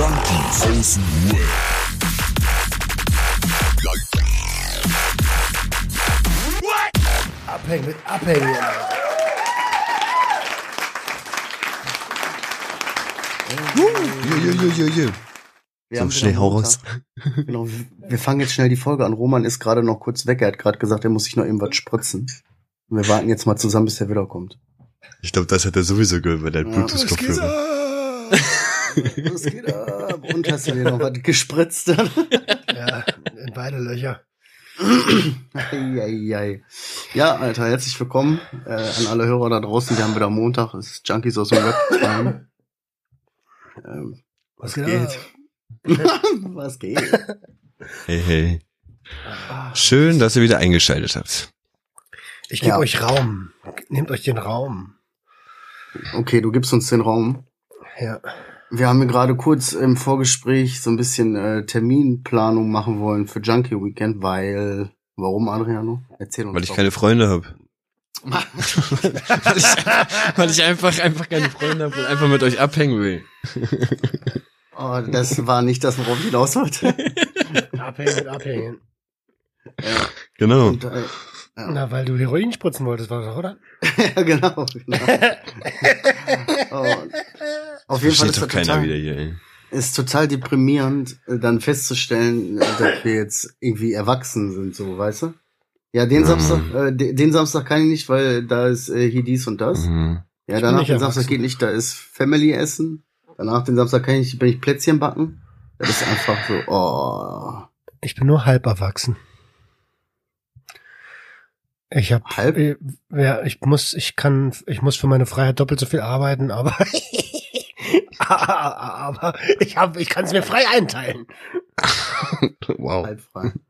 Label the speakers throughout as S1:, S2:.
S1: Junkies aus dem Web.
S2: Abhängen mit Abhängen.
S3: Jo, jo, jo, jo, jo.
S4: Wir
S3: So,
S4: haben
S3: schnell hau raus.
S4: Genau, wir fangen jetzt schnell die Folge an. Roman ist gerade noch kurz weg. Er hat gerade gesagt, er muss sich noch irgendwas spritzen. Und wir warten jetzt mal zusammen, bis er wiederkommt.
S3: Ich glaube, das hat er sowieso gehört bei deinem
S4: Ja.
S3: Bluetooth-Kopfhörer.
S4: Was geht ab? Und hast du dir noch was gespritzt?
S2: Ja, in beide Löcher.
S4: Ja, Alter, herzlich willkommen äh, an alle Hörer da draußen. Wir haben wieder Montag. Es ist Junkies aus dem Web. Ähm,
S2: Was
S4: geht?
S2: geht?
S4: was geht?
S3: Hey, hey. Schön, dass ihr wieder eingeschaltet habt.
S2: Ich gebe
S4: Ja.
S2: euch Raum. Nehmt euch den Raum.
S4: Okay, du gibst uns den Raum.
S2: Ja.
S4: Wir haben hier gerade kurz im Vorgespräch so ein bisschen äh, Terminplanung machen wollen für Junkie Weekend, weil warum Adriano? Erzähl uns
S3: Weil ich
S4: doch.
S3: keine Freunde habe. weil, ich, weil ich einfach, einfach keine Freunde habe und einfach mit euch abhängen will.
S4: Oh, das war nicht das, worauf ich hinaus wollte.
S2: Abhängen mit Abhängen.
S4: ja,
S3: Genau.
S4: und, äh, ja.
S2: Na, weil du Heroin spritzen wolltest, war das, oder?
S4: ja, genau. genau. Oh, auf jeden Fall ist
S3: doch
S4: das
S3: keiner
S4: total,
S3: wieder hier, ey.
S4: ist total deprimierend, äh, dann festzustellen, äh, dass wir jetzt irgendwie erwachsen sind, so, weißt du? Ja, den
S3: Ja,
S4: Samstag, äh, de- den Samstag kann ich nicht, weil da ist äh, hier dies und das.
S3: Mhm.
S4: Ja, danach den Samstag geht nicht, da ist Family Essen. Danach den Samstag kann ich, bin ich Plätzchen backen. Das ist einfach so, oh.
S2: Ich bin nur halb erwachsen. Ich hab,
S4: Halb?
S2: äh, ja, ich muss, ich kann, ich muss für meine Freiheit doppelt so viel arbeiten, aber, aber ich hab, ich kann es mir frei einteilen.
S3: Wow.
S4: Halb frei.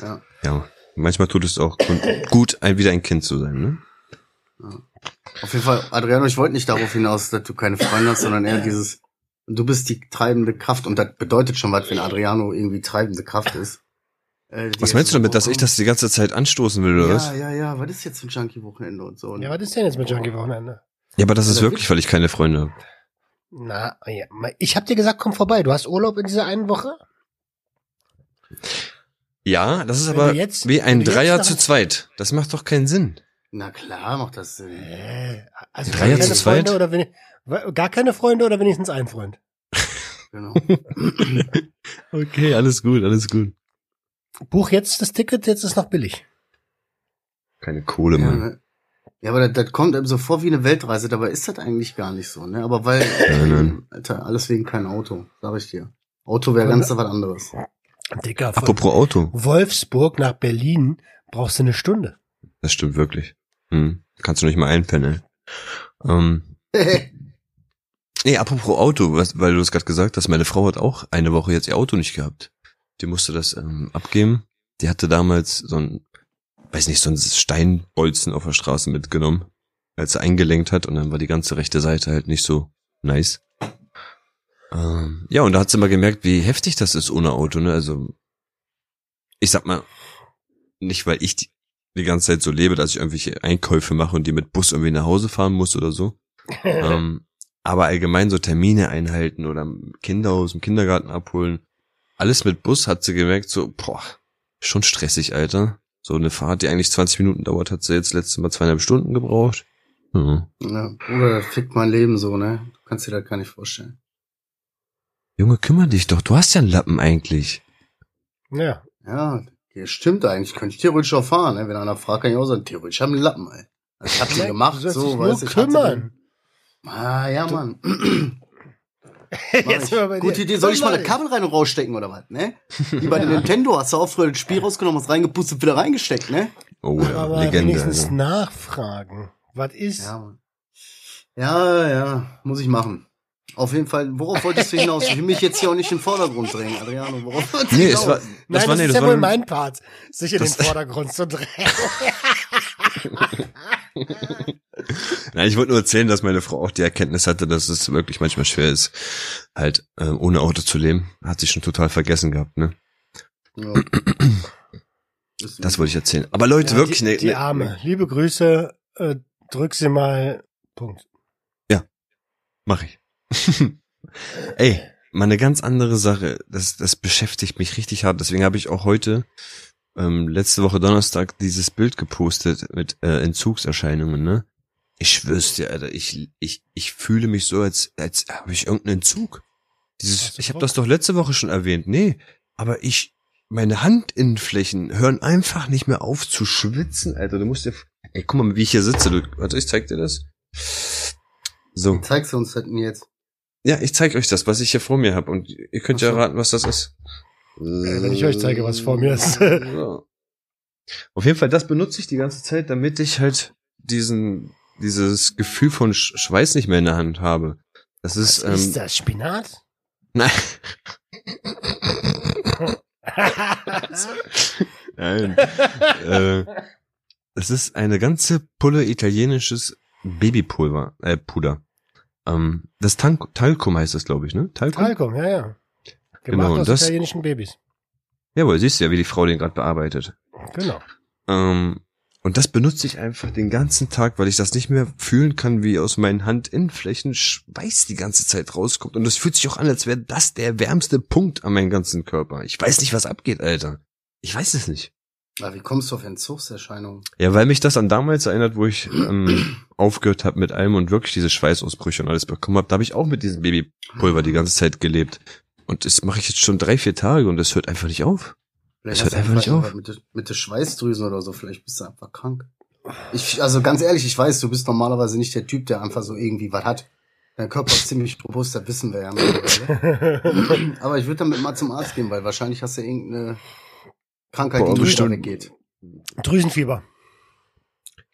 S4: Ja.
S3: Ja. Manchmal tut es auch gut, ein, wieder ein Kind zu sein, ne?
S4: Auf jeden Fall, Adriano, ich wollte nicht darauf hinaus, dass du keine Freunde hast, sondern eher dieses, du bist die treibende Kraft und das bedeutet schon was, wenn Adriano irgendwie treibende Kraft ist. Äh,
S3: Was meinst du damit, dass ich das die ganze Zeit anstoßen will, oder
S4: Ja,
S3: was?
S4: ja, ja, was ist jetzt ein Junkie-Wochenende und so?
S2: Ja, was ist denn jetzt mit Junkie-Wochenende?
S3: Ja, aber das ist
S4: Oder
S3: wirklich, weil ich keine Freunde habe.
S2: Na, ja, ich hab dir gesagt, komm vorbei. Du hast Urlaub in dieser einen Woche?
S3: Ja, das ist
S2: Wenn
S3: aber
S2: jetzt-
S3: wie
S2: wenn
S3: ein Dreier zu zweit. Das macht doch keinen Sinn.
S4: Na klar, macht das Sinn.
S2: Äh, also
S3: Dreier
S2: gar keine
S3: zu zweit?
S2: Freunde oder wen, gar keine Freunde oder wenigstens ein Freund?
S4: Genau.
S3: Okay, alles gut, alles gut.
S2: Buch jetzt das Ticket, jetzt ist noch billig.
S3: Keine Kohle,
S4: Ja,
S3: Mann.
S4: ne? Ja, aber das, das kommt einem so vor wie eine Weltreise, dabei ist das eigentlich gar nicht so, ne? Aber weil,
S3: nein.
S4: Alter, alles wegen kein Auto, sag ich dir. Auto wäre ganz was anderes.
S2: Dicker, von
S3: Apropos Auto.
S2: Wolfsburg nach Berlin brauchst du eine Stunde.
S3: Das stimmt wirklich. Hm. Kannst du nicht mal einpennen. Ähm, nee, apropos Auto, was, weil du es gerade gesagt hast, meine Frau hat auch eine Woche jetzt ihr Auto nicht gehabt. Die musste das ähm, abgeben. Die hatte damals so ein, weiß nicht, so ein Steinbolzen auf der Straße mitgenommen, als sie eingelenkt hat und dann war die ganze rechte Seite halt nicht so nice. Ähm, ja, und da hat sie mal gemerkt, wie heftig das ist ohne Auto, ne? Also, ich sag mal, nicht weil ich die, die ganze Zeit so lebe, dass ich irgendwelche Einkäufe mache und die mit Bus irgendwie nach Hause fahren muss oder so. ähm, aber allgemein so Termine einhalten oder Kinder aus dem Kindergarten abholen. Alles mit Bus hat sie gemerkt, so, boah, schon stressig, Alter. So eine Fahrt, die eigentlich 20 Minuten dauert, hat sie jetzt letztes Mal zweieinhalb Stunden gebraucht. Ja.
S4: Ja, Bruder, das fickt mein Leben so, ne? Du kannst dir das gar nicht vorstellen.
S3: Junge, kümmere dich doch, du hast ja einen Lappen eigentlich.
S2: Ja.
S4: Ja, das stimmt eigentlich. Könnte ich theoretisch auch fahren, ne? Wenn einer fragt, kann ich auch sagen, theoretisch haben einen Lappen, ey. Das hat sie gemacht,
S2: du
S4: so, weißt du.
S2: kümmern.
S4: Ah, ja, Mann.
S2: Jetzt
S4: ich.
S2: wir bei
S4: Gute
S2: dir.
S4: Idee. Soll ich mal eine Kabel rein und rausstecken oder was, ne? Wie bei den Nintendo hast du auch früher das Spiel rausgenommen, hast reingepustet, wieder reingesteckt, ne?
S3: Oh ja,
S2: Aber
S3: Legende.
S2: wenigstens
S3: Alter.
S2: nachfragen. Was ist?
S4: Ja. Ja, ja, muss ich machen. Auf jeden Fall, worauf wolltest du hinaus? Ich will mich jetzt hier auch nicht in den Vordergrund drängen, Adriano. Worauf wolltest du
S3: Nee,
S4: hinaus?
S3: es war, das
S2: Nein,
S3: war,
S2: das
S3: nee,
S2: ist
S3: das
S2: ja
S3: war,
S2: wohl mein Part, sich in den Vordergrund zu drängen.
S3: Nein, ich wollte nur erzählen, dass meine Frau auch die Erkenntnis hatte, dass es wirklich manchmal schwer ist, halt äh, ohne Auto zu leben. Hat sie schon total vergessen gehabt, ne?
S4: Ja.
S3: Das wollte ich erzählen. Aber Leute,
S2: Ja,
S3: wirklich,
S2: die,
S3: ne,
S2: die
S3: ne,
S2: Arme. Liebe Grüße, äh, drück sie mal. Punkt.
S3: mach ich. Ey, mal eine ganz andere Sache. Das, das beschäftigt mich richtig hart. Deswegen habe ich auch heute, ähm, letzte Woche Donnerstag, dieses Bild gepostet mit äh, Entzugserscheinungen, ne? Ich schwör's dir, Alter, ich, ich, ich fühle mich so, als, als habe ich irgendeinen Entzug. Dieses, ich habe das doch letzte Woche schon erwähnt. Nee, aber ich, meine Handinnenflächen hören einfach nicht mehr auf zu schwitzen, Alter. Du musst dir, ey, guck mal, wie ich hier sitze. Du, warte, ich zeig dir das. So.
S4: Zeigst du uns das denn jetzt?
S3: Ja, ich zeig euch das, was ich hier vor mir habe und ihr könnt ja
S4: Ach so.
S3: raten, was das ist.
S2: Äh, wenn ich euch zeige, was vor mir ist.
S3: So. Auf jeden Fall, das benutze ich die ganze Zeit, damit ich halt diesen, dieses Gefühl von Sch Schweiß nicht mehr in der Hand habe. Das ist,
S2: Was ist
S3: ähm,
S2: das? Spinat?
S3: nein, nein, äh, es ist eine ganze Pulle italienisches Babypulver, äh, Puder. Ähm, das Tan Talcum heißt das, glaube ich, ne? Talcum?
S2: Talcum, ja, ja. Gemacht
S3: Genau,
S2: aus
S3: das-
S2: italienischen Babys.
S3: Jawohl, siehst du ja, wie die Frau den gerade bearbeitet.
S2: Genau.
S3: Ähm, und das benutze ich einfach den ganzen Tag, weil ich das nicht mehr fühlen kann, wie aus meinen Handinnenflächen Schweiß die ganze Zeit rauskommt. Und es fühlt sich auch an, als wäre das der wärmste Punkt an meinem ganzen Körper. Ich weiß nicht, was abgeht, Alter. Ich weiß es nicht.
S4: Ah, wie kommst du auf Entzugserscheinungen?
S3: Ja, weil mich das an damals erinnert, wo ich ähm, aufgehört habe mit allem und wirklich diese Schweißausbrüche und alles bekommen habe. Da habe ich auch mit diesem Babypulver die ganze Zeit gelebt. Und das mache ich jetzt schon drei, vier Tage und es hört einfach nicht auf.
S4: Vielleicht
S3: Das hört
S4: hast du
S3: einfach nicht.
S4: Mit, der- mit der Schweißdrüsen oder so, vielleicht bist du einfach krank. Ich, also ganz ehrlich, ich weiß, du bist normalerweise nicht der Typ, der einfach so irgendwie was hat. Dein Körper ist ziemlich robust, das wissen wir ja mittlerweile. Aber ich würde damit mal zum Arzt gehen, weil wahrscheinlich hast du irgendeine Krankheit,
S3: Boah,
S4: die nicht
S3: bestimmt.
S4: weggeht.
S2: Drüsenfieber.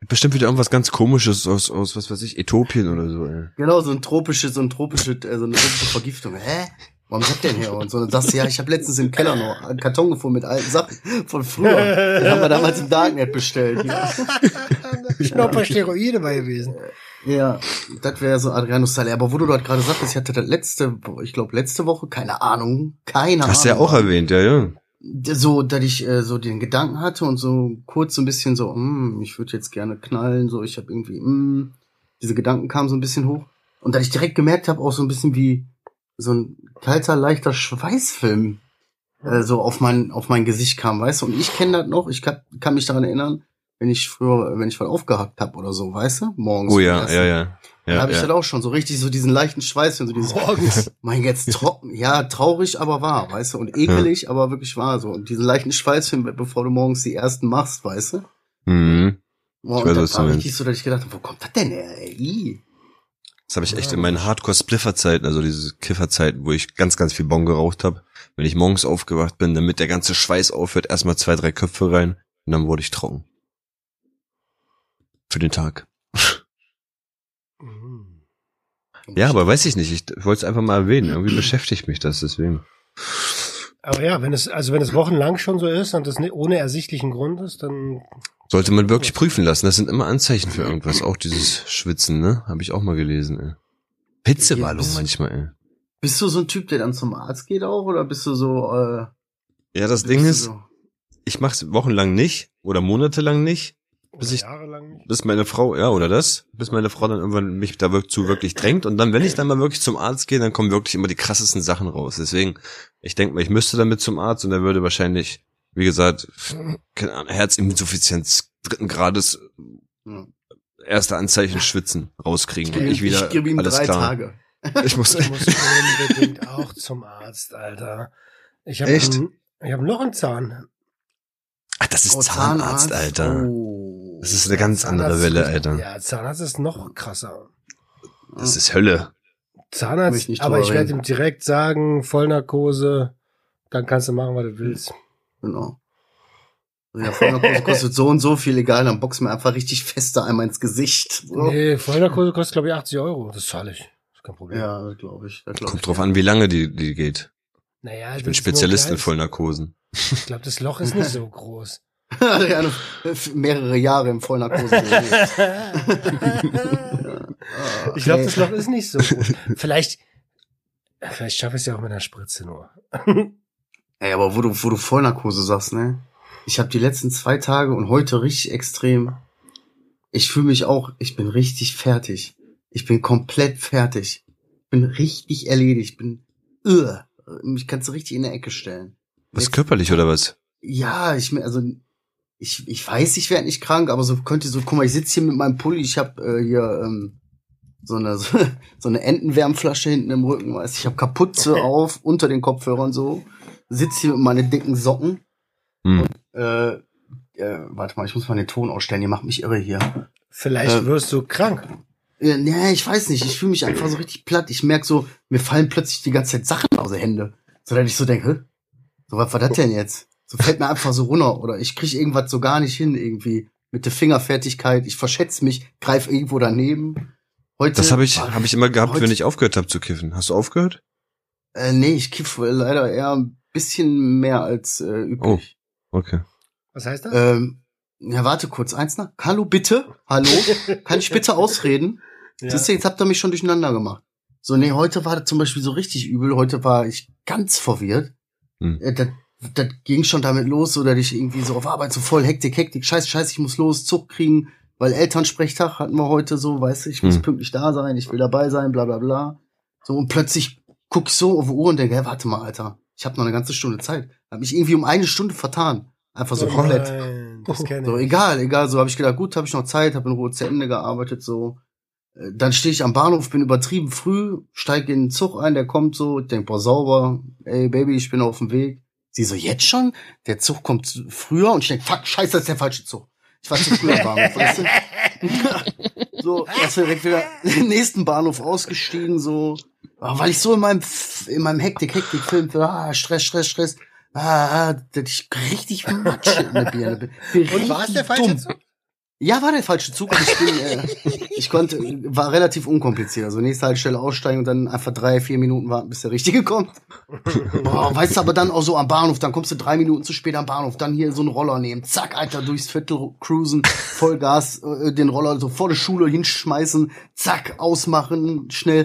S3: Bestimmt wieder irgendwas ganz komisches aus, aus was weiß ich, Äthiopien oder so. Ey.
S4: Genau, so ein tropisches, so ein tropische, äh, so eine tropische Vergiftung. Hä? Warum ihr denn hier? Und so, dann sagst du, ja, ich habe letztens im Keller noch einen Karton gefunden mit alten Sachen von früher. Den haben wir damals im Darknet bestellt. Ja,
S2: Schnapper Steroide bei gewesen.
S4: ja das wäre so Adrianus Style. Aber wo du dort gerade sagtest, ich hatte das letzte, ich glaube letzte Woche, keine Ahnung, keine Ahnung.
S3: Hast du ja auch erwähnt, ja, ja.
S4: so, dass ich äh, so den Gedanken hatte und so kurz so ein bisschen so, hm, ich würde jetzt gerne knallen, so ich habe irgendwie, hm, diese Gedanken kamen so ein bisschen hoch und dass ich direkt gemerkt habe, auch so ein bisschen wie so ein kalter, leichter Schweißfilm äh, so auf mein auf mein Gesicht kam, weißt du? Und ich kenne das noch, ich kann, kann mich daran erinnern, wenn ich früher, wenn ich mal aufgehackt habe oder so, weißt du, morgens.
S3: Oh ja,
S4: Essen.
S3: ja, ja.
S4: Dann
S3: ja,
S4: habe ich
S3: ja.
S4: das auch schon so richtig so diesen leichten Schweiß, so dieses
S2: Morgens.
S4: mein jetzt trocken, ja, traurig, aber wahr, weißt du, und ekelig, aber wirklich wahr, so. Und diesen leichten Schweißfilm, bevor du morgens die ersten machst, weißt du?
S3: Mhm.
S4: Boah,
S3: Ich
S4: und
S3: weiß,
S4: das
S3: was du
S4: war
S3: meinst.
S4: richtig so, dass ich gedacht habe, wo kommt das denn her, ey?
S3: Das habe ich echt in meinen Hardcore-Spliffer-Zeiten, also diese Kiffer-Zeiten, wo ich ganz, ganz viel Bon geraucht habe. Wenn ich morgens aufgewacht bin, damit der ganze Schweiß aufhört, erstmal zwei, drei Köpfe rein und dann wurde ich trocken. Für den Tag.
S2: Mhm.
S3: Ja, aber weiß ich nicht. Ich, ich wollte es einfach mal erwähnen. Irgendwie beschäftigt mich das deswegen.
S2: Aber ja, wenn es, also wenn es wochenlang schon so ist und das ohne ersichtlichen Grund ist, dann
S3: Sollte man wirklich prüfen lassen. Das sind immer Anzeichen für irgendwas. Auch dieses Schwitzen, ne? Habe ich auch mal gelesen, ey. Hitzewallung
S4: Yes.
S3: manchmal, ey.
S4: Bist du so ein Typ, der dann zum Arzt geht auch, oder bist du so, äh,
S3: Ja, das Ding ist,
S4: so,
S3: ich mach's wochenlang nicht oder monatelang nicht, Bis
S2: oder
S3: ich-
S2: jahrelang nicht.
S3: Bis meine Frau, ja, oder das, bis meine Frau dann irgendwann mich da wirklich zu wirklich drängt und dann, wenn ich dann mal wirklich zum Arzt gehe, dann kommen wirklich immer die krassesten Sachen raus. Deswegen, ich denke mal, ich müsste damit zum Arzt und er würde wahrscheinlich, wie gesagt, keine Ahnung, Herzinsuffizienz dritten Grades,
S4: ja.
S3: erste Anzeichen schwitzen rauskriegen und
S4: ich,
S3: ich wieder
S4: gebe ihm
S3: alles
S4: drei
S3: klar.
S4: Tage.
S3: Ich muss,
S2: Ich muss unbedingt auch zum Arzt, Alter. Ich habe
S3: Echt?
S2: ich hab noch einen Zahn.
S3: Ach, das ist
S4: Oh,
S3: Zahnarzt, Alter.
S4: Oh.
S3: Das ist eine ganz andere Welle, Alter.
S2: Ja, Zahnarzt ist noch krasser.
S3: Das ist Hölle.
S2: Zahnarzt,
S4: nicht
S2: aber ich werde ihm direkt sagen, Vollnarkose, dann kannst du machen, was du willst.
S4: Genau. Ja, Vollnarkose kostet so und so viel, egal, dann box mir einfach richtig fester einmal ins Gesicht. So.
S2: Nee, Vollnarkose kostet, glaube ich, 80 Euro. Das zahle ich. ist kein Problem.
S4: Ja, glaube ich. Das glaub
S3: Kommt
S4: ich,
S3: drauf
S4: ja.
S3: an, wie lange die, die geht.
S2: Naja,
S3: Ich bin Spezialist in Vollnarkosen.
S2: Ich glaube, das Loch ist nicht so groß.
S4: Adriano, mehrere Jahre im Vollnarkose
S2: ich glaube, das Loch ist nicht so groß. Vielleicht, vielleicht schaffe ich es ja auch mit einer Spritze nur.
S4: Ey, aber wo du, wo du Vollnarkose sagst, ne? Ich habe die letzten zwei Tage und heute richtig extrem. Ich fühle mich auch, ich bin richtig fertig. Ich bin komplett fertig. Bin richtig erledigt. Bin uh, mich kannst du richtig in der Ecke stellen.
S3: Was
S4: Jetzt-
S3: körperlich oder was?
S4: Ja, ich also ich, ich weiß, ich werde nicht krank, aber so könnte so, guck mal, ich sitze hier mit meinem Pulli, ich habe äh, hier ähm, so eine so eine Entenwärmflasche hinten im Rücken, weißt du, ich habe Kapuze auf unter den Kopfhörern so, sitze hier mit meinen dicken Socken.
S3: Hm.
S4: Äh, äh, warte mal, ich muss mal den Ton ausstellen, ihr macht mich irre hier.
S2: Vielleicht
S4: Äh,
S2: wirst du krank.
S4: Ja, nee, ich weiß nicht, ich fühle mich einfach so richtig platt. Ich merk so, mir fallen plötzlich die ganze Zeit Sachen aus den Händen. So dass ich so denke, so was war das denn jetzt? So fällt mir einfach so runter oder ich krieg irgendwas so gar nicht hin irgendwie mit der Fingerfertigkeit. Ich verschätze mich, greif irgendwo daneben. Heute
S3: Das habe ich, hab ich immer gehabt,
S4: heute-
S3: wenn ich aufgehört habe zu kiffen. Hast du aufgehört?
S4: Äh, nee, ich kiff leider eher ein bisschen mehr als äh, üblich.
S3: Okay.
S2: Was heißt das?
S4: Ähm, ja, warte kurz, eins nach. Hallo, bitte? Hallo? Kann ich bitte ausreden?
S2: ja.
S4: Siehst du, jetzt habt ihr mich schon durcheinander gemacht. So, nee, heute war das zum Beispiel so richtig übel. Heute war ich ganz verwirrt.
S3: Hm.
S4: Äh, Das, das ging schon damit los, so dass ich irgendwie so auf Arbeit so voll Hektik, Hektik, scheiße, scheiße, ich muss los, Zug kriegen, weil Elternsprechtag hatten wir heute so, weißt du, ich muss
S3: Hm.
S4: pünktlich da sein, ich will dabei sein, bla bla bla. So, und plötzlich guck ich so auf die Uhr und denke, hey, warte mal, Alter, ich habe noch eine ganze Stunde Zeit. Hab mich irgendwie um eine Stunde vertan. Einfach so
S2: Oh
S4: komplett.
S2: nein, das kenn
S4: So,
S2: ich.
S4: egal, egal. So habe ich gedacht, gut, habe ich noch Zeit, habe in Ruhe zu Ende gearbeitet. So, Äh, dann stehe ich am Bahnhof, bin übertrieben früh, steige in den Zug ein, der kommt so, ich denk, boah, sauber, ey Baby, ich bin auf dem Weg. Sie so, jetzt schon? Der Zug kommt früher und ich denk, fuck, scheiße, das ist der falsche Zug. Ich war zu früh am Bahnhof, weißt du? so, erst direkt wieder den nächsten Bahnhof ausgestiegen, so, weil ich so in meinem, F- in meinem Hektik, Hektik Film, ah, Stress, Stress, Stress, ah, ah, dass ich richtig Matsche in der Birne bin.
S2: Und war es der falsche
S4: dumm.
S2: Zug?
S4: Ja, war der falsche Zug, aber ich bin, äh, ich konnte, war relativ unkompliziert. Also nächste Haltestelle aussteigen und dann einfach drei, vier Minuten warten, bis der Richtige kommt. Boah, weißt du, aber dann auch so am Bahnhof, dann kommst du drei Minuten zu spät am Bahnhof, dann hier so einen Roller nehmen, zack, Alter, durchs Viertel cruisen, Vollgas, äh, den Roller so vor der Schule hinschmeißen, zack, ausmachen, schnell.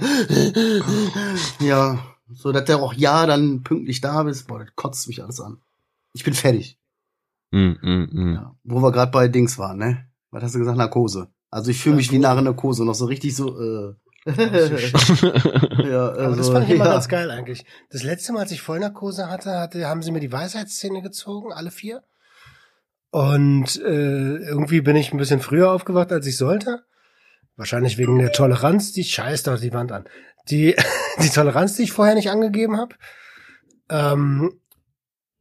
S4: Ja, so dass der auch ja dann pünktlich da bist. Boah, das kotzt mich alles an. Ich bin fertig.
S3: Hm, hm, hm.
S4: Ja, wo wir gerade bei Dings waren, ne? Was hast du gesagt? Narkose. Also ich fühle mich wie nach einer Narkose, noch so richtig so, äh. ja,
S2: Aber das
S4: also,
S2: fand ich immer
S4: ja.
S2: ganz geil eigentlich. Das letzte Mal, als ich Vollnarkose hatte, hatte, haben sie mir die Weisheitszähne gezogen, alle vier. Und äh, irgendwie bin ich ein bisschen früher aufgewacht, als ich sollte. Wahrscheinlich wegen der Toleranz, die scheiß doch die Wand an. Die, die Toleranz, die ich vorher nicht angegeben habe. Ähm,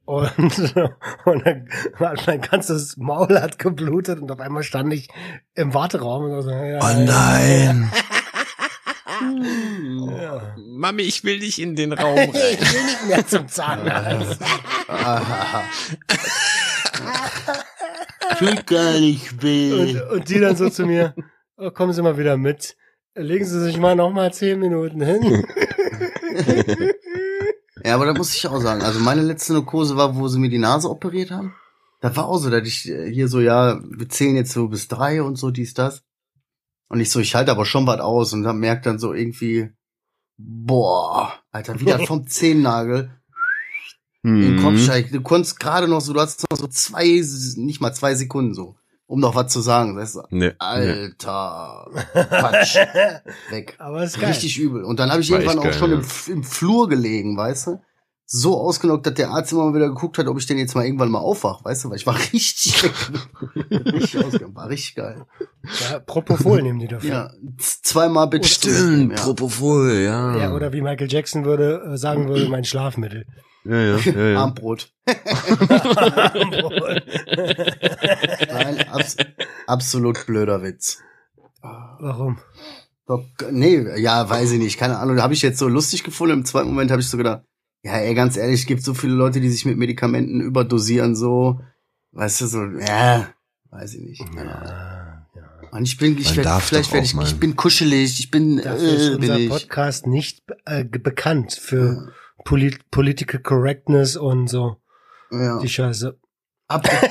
S2: und, und dann hat mein ganzes Maul hat geblutet und auf einmal stand ich im Warteraum und so, ja,
S3: Oh nein.
S2: Ja.
S3: Mami, ich will nicht in den Raum
S2: Ich will nicht mehr zum Zahnarzt.
S4: Ah, Tut gar nicht weh.
S2: Und, und die dann so zu mir, oh, kommen Sie mal wieder mit. Legen Sie sich mal noch mal zehn Minuten hin.
S4: Ja, aber da muss ich auch sagen, also meine letzte Narkose war, wo sie mir die Nase operiert haben. Da war auch so, dass ich äh, hier so, ja, wir zählen jetzt so bis drei und so, dies, das. Und ich so, ich halte aber schon was aus und dann merkt dann so irgendwie, boah, Alter, wieder vom Zehennagel in den Kopf
S3: Hm.
S4: steigt. Du konntest gerade noch so, du hast noch so zwei, nicht mal zwei Sekunden so, um noch was zu sagen. Das ist,
S3: Nee, nee.
S4: Alter, Quatsch, weg.
S2: Aber ist geil.
S4: Richtig übel. Und dann habe ich
S3: War
S4: irgendwann auch
S3: geil,
S4: schon
S3: ja.
S4: im, im Flur gelegen, weißt du? So ausgenockt, dass der Arzt immer mal wieder geguckt hat, ob ich den jetzt mal irgendwann mal aufwach, weißt du? Weil ich war richtig richtig ausgenockt. War richtig geil.
S2: Ja, Propofol nehmen die dafür.
S4: Ja, zweimal bitte.
S3: Stimmt,
S4: Ja.
S3: Propofol, ja.
S2: Ja, oder wie Michael Jackson würde äh, sagen würde, mein Schlafmittel.
S3: Ja, ja, ja, ja.
S4: Armbrot. Nein, abs absolut blöder Witz.
S2: Warum?
S4: Doch, nee, ja, weiß ich nicht, keine Ahnung. Da habe ich jetzt so lustig gefunden. Im zweiten Moment habe ich so gedacht, ja, ey, ganz ehrlich, es gibt so viele Leute, die sich mit Medikamenten überdosieren, so, weißt du, so, ja, weiß ich nicht. Keine Ahnung.
S2: Ja, ja.
S4: Und ich bin, ich werd, vielleicht werde ich,
S3: mal.
S4: ich bin kuschelig, ich bin,
S2: Dafür ist
S4: äh, bin
S2: unser
S4: ich.
S2: Podcast nicht äh, bekannt für Polit Political Correctness und so
S4: Ja.
S2: die Scheiße.
S4: Apropos,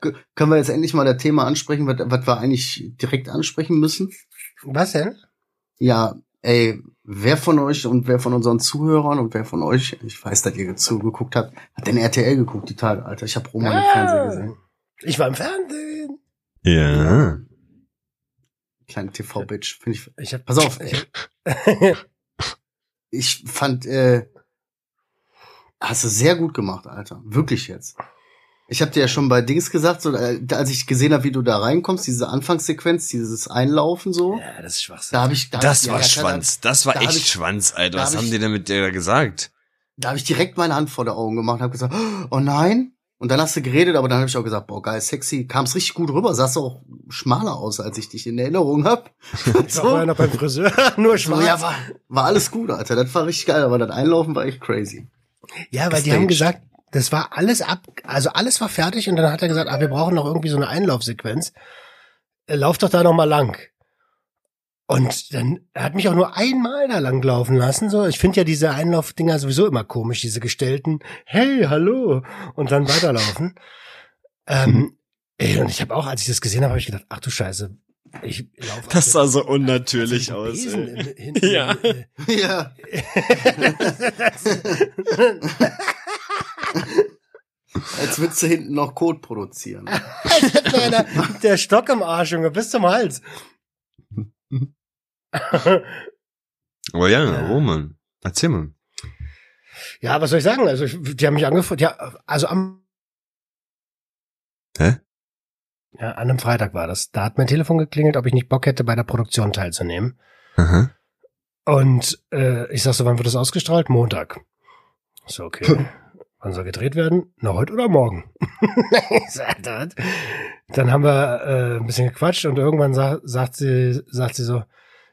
S4: können wir jetzt endlich mal das Thema ansprechen, was, was wir eigentlich direkt ansprechen müssen?
S2: Was denn?
S4: Ja, ey, wer von euch und wer von unseren Zuhörern und wer von euch, ich weiß, dass ihr zugeguckt habt, hat denn RTL geguckt die Tage, Alter? Ich habe Roman im Fernsehen gesehen.
S2: Ich war im Fernsehen.
S3: Ja.
S4: Kleine TV-Bitch, finde ich.
S2: Ich hab,
S4: Pass auf,
S2: Ich,
S4: ich fand, äh, Hast du sehr gut gemacht, Alter. Wirklich jetzt. Ich habe dir ja schon bei Dings gesagt, so, äh, als ich gesehen habe, wie du da reinkommst, diese Anfangssequenz, dieses Einlaufen so.
S2: Ja, das ist Schwachsinn.
S4: Da habe ich, da
S3: Das
S4: ja,
S3: war
S4: ja,
S3: Schwanz. Das war
S4: da hab
S3: echt
S4: ich-
S3: Schwanz, Alter.
S4: da
S3: Was
S4: hab
S3: haben
S4: ich-
S3: die denn mit dir gesagt?
S4: Da habe ich direkt meine Hand vor der Augen gemacht und habe gesagt, oh nein. Und dann hast du geredet, aber dann habe ich auch gesagt, boah, geil, sexy. Kam's richtig gut rüber, sahst du auch schmaler aus, als ich dich in Erinnerung hab.
S2: Ich war vorher noch beim Friseur, nur
S4: So,
S2: schwarz.
S4: ja, war, war alles gut, Alter. Das war richtig geil, aber das Einlaufen war echt crazy.
S2: Ja, weil die
S4: gestaged.
S2: haben gesagt, das war alles ab, also alles war fertig und dann hat er gesagt, ah, wir brauchen noch irgendwie so eine Einlaufsequenz. Äh, Lauf doch da noch mal lang. Und dann er hat mich auch nur einmal da lang laufen lassen. So, ich finde ja diese Einlaufdinger sowieso immer komisch, diese gestellten, hey, hallo, und dann weiterlaufen. Ähm, ey, und ich habe auch, als ich das gesehen habe, habe ich gedacht, ach du Scheiße, ich laufe.
S3: Das sah so
S2: also
S3: unnatürlich
S2: mit
S3: aus. Ey. Ja.
S2: äh,
S4: Ja. Als würdest du hinten noch Code produzieren.
S2: der, der Stock im Arsch, Junge, bis zum Hals.
S3: Aber ja,
S2: Ja.
S3: Roman, erzähl mal.
S2: Ja, was soll ich sagen? Also, die haben mich angefragt. Ja, also am.
S3: Hä?
S2: Ja, an einem Freitag war das. Da hat mein Telefon geklingelt, ob ich nicht Bock hätte, bei der Produktion teilzunehmen.
S3: Aha.
S2: Und äh, ich sag so, wann wird das ausgestrahlt? Montag. So, okay. wann soll gedreht werden? Na, heute oder morgen? Dann haben wir äh, ein bisschen gequatscht und irgendwann sa sagt sie, sagt sie so,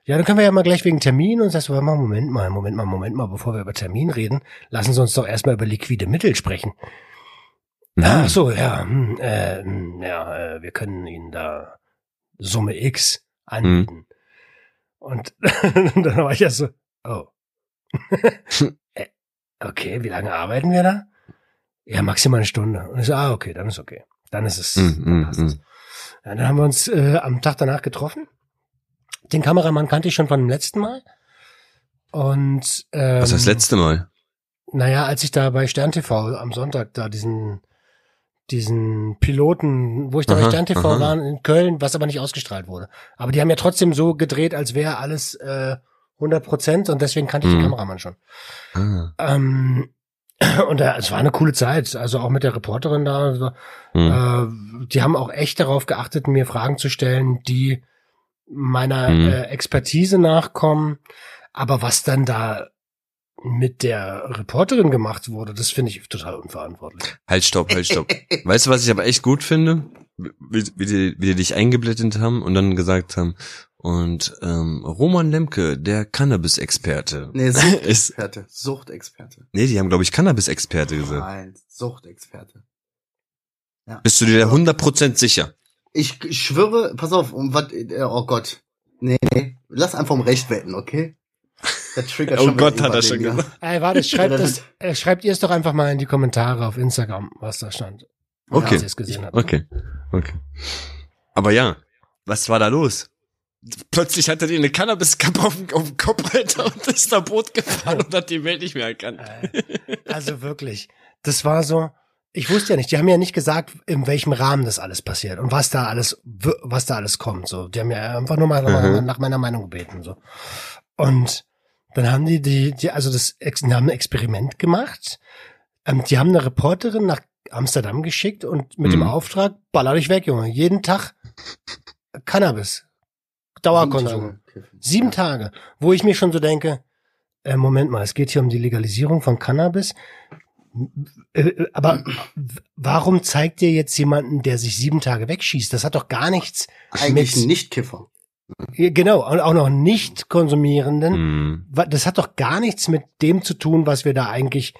S2: ja, dann können wir ja mal gleich wegen Termin und sagst du, mal, Moment mal, Moment mal, Moment mal, bevor wir über Termin reden, lassen Sie uns doch erstmal über liquide Mittel sprechen. Ah, Ach so, ja, hm, äh, hm, ja, äh, wir können Ihnen da Summe X anbieten. Und dann war ich ja so, oh. Äh, okay, wie lange arbeiten wir da? Ja, maximal eine Stunde. Und ich so, ah, okay, dann ist okay. Dann ist es.
S3: Mm,
S2: dann
S3: mm,
S2: passt es. Ja, dann haben wir uns äh, am Tag danach getroffen. Den Kameramann kannte ich schon von dem letzten Mal. Und ähm,
S3: Was heißt letzte Mal?
S2: naja, als ich da bei Stern TV am Sonntag da diesen diesen Piloten, wo ich da bei
S3: Aha,
S2: Stern TV
S3: aha.
S2: war in Köln, was aber nicht ausgestrahlt wurde. Aber die haben ja trotzdem so gedreht, als wäre alles äh, 100 Prozent und deswegen kannte ich
S3: Mhm.
S2: den Kameramann schon.
S3: Ah.
S2: Ähm, und äh, es war eine coole Zeit, also auch mit der Reporterin da. Also,
S3: Hm.
S2: äh, die haben auch echt darauf geachtet, mir Fragen zu stellen, die meiner
S3: Mhm.
S2: äh, Expertise nachkommen. Aber was dann da mit der Reporterin gemacht wurde, das finde ich total unverantwortlich.
S3: Halt, stopp, halt, stopp. weißt du, was ich aber echt gut finde? Wie, wie, die, wie die dich eingeblendet haben und dann gesagt haben, und ähm, Roman Lemke, der Cannabis-Experte.
S4: Nee, Suchtexperte. Suchtexperte.
S3: nee, die haben, glaube ich, Cannabis-Experte gesagt.
S4: Nein, Suchtexperte.
S3: Bist du dir da 100% sicher?
S4: Ich, schwöre, pass auf, um was, äh, oh Gott. Nee, nee, lass einfach um Recht wetten, okay? Der triggert
S3: Oh
S4: schon
S3: Gott,
S4: wieder
S3: hat er schon gesagt.
S2: Ey, warte, schreibt,
S4: Ja,
S2: das, äh, schreibt ihr es doch einfach mal in die Kommentare auf Instagram, was da stand.
S3: Okay.
S2: Als ihr es gesehen habt.
S3: Okay, okay. Aber ja, was war da los? Plötzlich hatte die eine Cannabis-Kappe auf, dem- auf dem Kopf, Alter, und ist da Boot gefahren und hat die Welt nicht mehr erkannt.
S2: Äh, Also wirklich, das war so, ich wusste ja nicht, die haben ja nicht gesagt, in welchem Rahmen das alles passiert und was da alles, was da alles kommt, so. Die haben ja einfach nur mal
S3: Mhm.
S2: nach meiner Meinung gebeten, so. Und dann haben die, die, die also das, die haben ein Experiment gemacht. Ähm, die haben eine Reporterin nach Amsterdam geschickt und mit dem
S3: Mhm.
S2: Auftrag, baller dich weg, Junge. Jeden Tag Cannabis. Dauerkonsum. Sieben Tage, wo ich mir schon so denke, äh, Moment mal, es geht hier um die Legalisierung von Cannabis. Äh, äh, aber warum zeigt ihr jetzt jemanden, der sich sieben Tage wegschießt? Das hat doch gar nichts.
S4: Eigentlich
S2: mit-
S4: ein Nichtkiffer.
S2: Äh, Genau, und auch noch nicht konsumierenden. Wa- Das hat doch gar nichts mit dem zu tun, was wir da eigentlich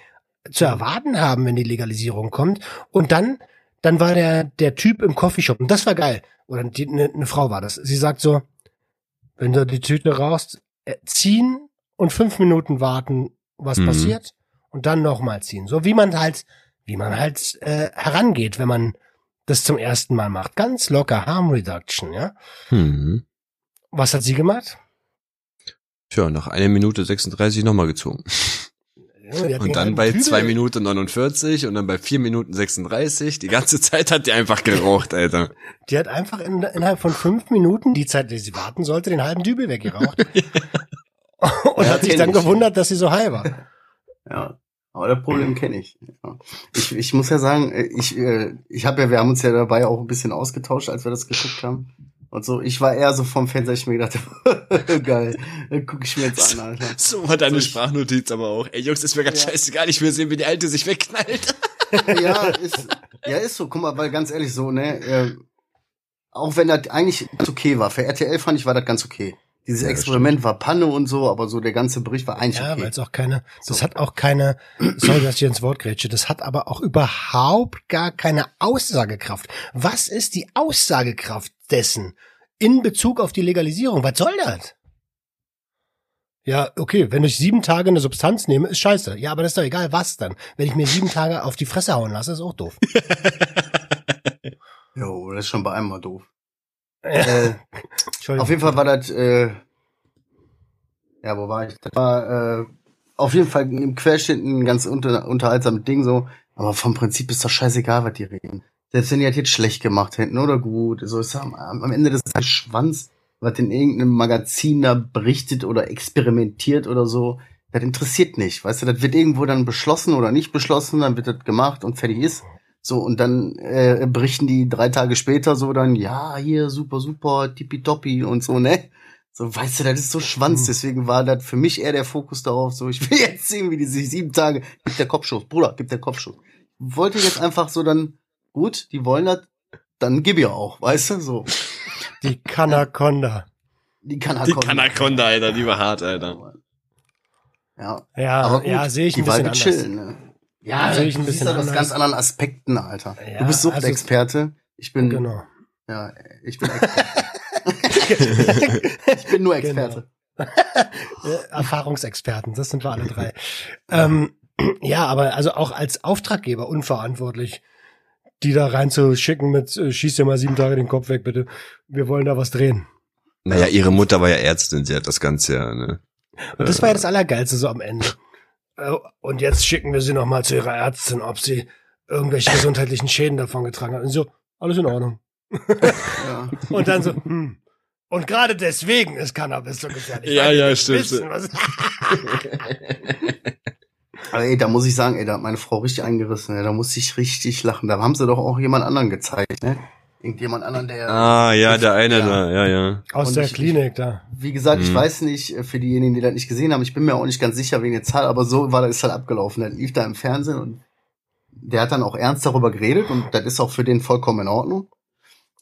S2: zu erwarten haben, wenn die Legalisierung kommt. Und dann, dann war der, der Typ im Coffeeshop, und das war geil. Oder die, eine, eine Frau war das. Sie sagt so, wenn du die Tüte rauchst, äh, ziehen und fünf Minuten warten, was
S3: Mhm.
S2: passiert, und dann nochmal ziehen. So wie man halt, wie man halt äh, herangeht, wenn man das zum ersten Mal macht. Ganz locker, Harm Reduction, ja.
S3: Hm.
S2: Was hat sie gemacht?
S3: Tja, nach einer Minute 36 nochmal gezogen.
S2: Ja,
S3: Und dann bei
S2: Kübel-
S3: zwei Minuten 49 und dann bei vier Minuten 36. Die ganze Zeit hat die einfach geraucht, Alter.
S2: Die hat einfach in, innerhalb von fünf Minuten, die Zeit, die sie warten sollte, den halben Dübel weggeraucht. und
S4: Ja,
S2: hat sich dann
S4: ich.
S2: gewundert, dass sie so high war.
S4: Ja. Aber das Problem kenne ich. Ja. ich. Ich muss ja sagen, äh, ich, äh, ich habe ja, wir haben uns ja dabei auch ein bisschen ausgetauscht, als wir das geguckt haben. Und so, ich war eher so vom Fernseher, ich mir gedacht, geil, guck ich mir jetzt an, Alter.
S3: So war deine
S4: So,
S3: Sprachnotiz aber auch. Ey Jungs, ist mir ganz
S4: Ja.
S3: scheißegal, ich will sehen, wie die Alte sich wegknallt.
S4: ja, ist, ja, ist so. Guck mal, weil ganz ehrlich so, ne, äh, auch wenn das eigentlich ganz okay war. Für RTL fand ich, war das ganz okay. Dieses
S3: Ja, das
S4: Experiment war Panne und so, aber so der ganze Bericht war eigentlich
S2: Ja, weil
S4: okay.
S2: es auch keine, das
S4: So.
S2: hat auch keine, sorry, dass ich ins Wort grätsche, das hat aber auch überhaupt gar keine Aussagekraft. Was ist die Aussagekraft dessen in Bezug auf die Legalisierung? Was soll das? Ja, okay, wenn ich sieben Tage eine Substanz nehme, ist scheiße. Ja, aber das ist doch egal, was dann. Wenn ich mir sieben Tage auf die Fresse hauen lasse, ist auch doof.
S4: Jo, das ist schon bei einem mal doof. Äh, auf jeden Fall war das, äh, ja, wo war ich? Das war äh, auf jeden Fall im Querschnitt ein ganz unter, unterhaltsames Ding so. Aber vom Prinzip ist doch scheißegal, was die reden. Selbst wenn die das jetzt schlecht gemacht hätten oder gut, so ist am, am Ende des Tages Schwanz, was in irgendeinem Magazin da berichtet oder experimentiert oder so, das interessiert nicht. Weißt du, das wird irgendwo dann beschlossen oder nicht beschlossen, dann wird das gemacht und fertig ist. So, und dann äh, berichten die drei Tage später so dann, ja, hier, super, super, tippitoppi und so, ne? So, weißt du, das ist so Schwanz,
S2: Mhm.
S4: deswegen war das für mich eher der Fokus darauf, so, ich will jetzt sehen, wie die sich sieben Tage, gibt der Kopfschuss, Bruder, gibt der Kopfschuss. Wollte jetzt einfach so dann, gut, die wollen das, dann gib ihr auch, weißt du, so.
S2: die Kanaconda.
S4: Die kann
S3: Die Kanaconda, Alter, die war hart, Alter.
S4: Ja,
S2: Ja,
S4: aber gut,
S2: ja, sehe ich ein
S4: die war
S2: bisschen
S4: halt
S2: anders.
S4: chillen, ne? Ja,
S2: Sehe ich ein
S4: du siehst
S2: bisschen
S4: das aus
S2: anders.
S4: ganz anderen Aspekten, Alter.
S2: Ja,
S4: du bist
S2: also-
S4: Suchtexperte, ich bin,
S2: Genau.
S4: ja, ich bin Experte. ich bin nur Experte.
S2: Äh, Erfahrungsexperten, das sind wir alle drei. ähm, ja, aber also auch als Auftraggeber unverantwortlich, die da reinzuschicken mit äh, schieß dir mal sieben Tage den Kopf weg, bitte. Wir wollen da was drehen.
S3: Naja, ihre Mutter war ja Ärztin, sie hat das Ganze ja, ne?
S2: Und das war ja das Allergeilste so am Ende. Äh, Und jetzt schicken wir sie noch mal zu ihrer Ärztin, ob sie irgendwelche gesundheitlichen Schäden davon getragen hat. Und so, alles in Ordnung.
S4: Ja.
S2: Und dann so, hm. Und gerade deswegen ist Cannabis so gefährlich.
S3: Ja, ja, stimmt.
S2: wissen, was-
S4: Aber ey, da muss ich sagen, ey, da hat meine Frau richtig eingerissen, ey, da muss ich richtig lachen. Da haben sie doch auch jemand anderen gezeigt, ne? Irgendjemand anderen, der,
S3: Ah, ja, der eine
S4: Ja.
S3: da, ja, ja.
S2: Aus
S4: Und
S2: der
S4: ich-
S2: Klinik da.
S4: wie gesagt, ich
S3: Mhm.
S4: weiß nicht, äh, für diejenigen, die das nicht gesehen haben, ich bin mir auch nicht ganz sicher wegen der Zahl, aber so war das halt abgelaufen. Der lief da im Fernsehen und der hat dann auch ernst darüber geredet und das ist auch für den vollkommen in Ordnung.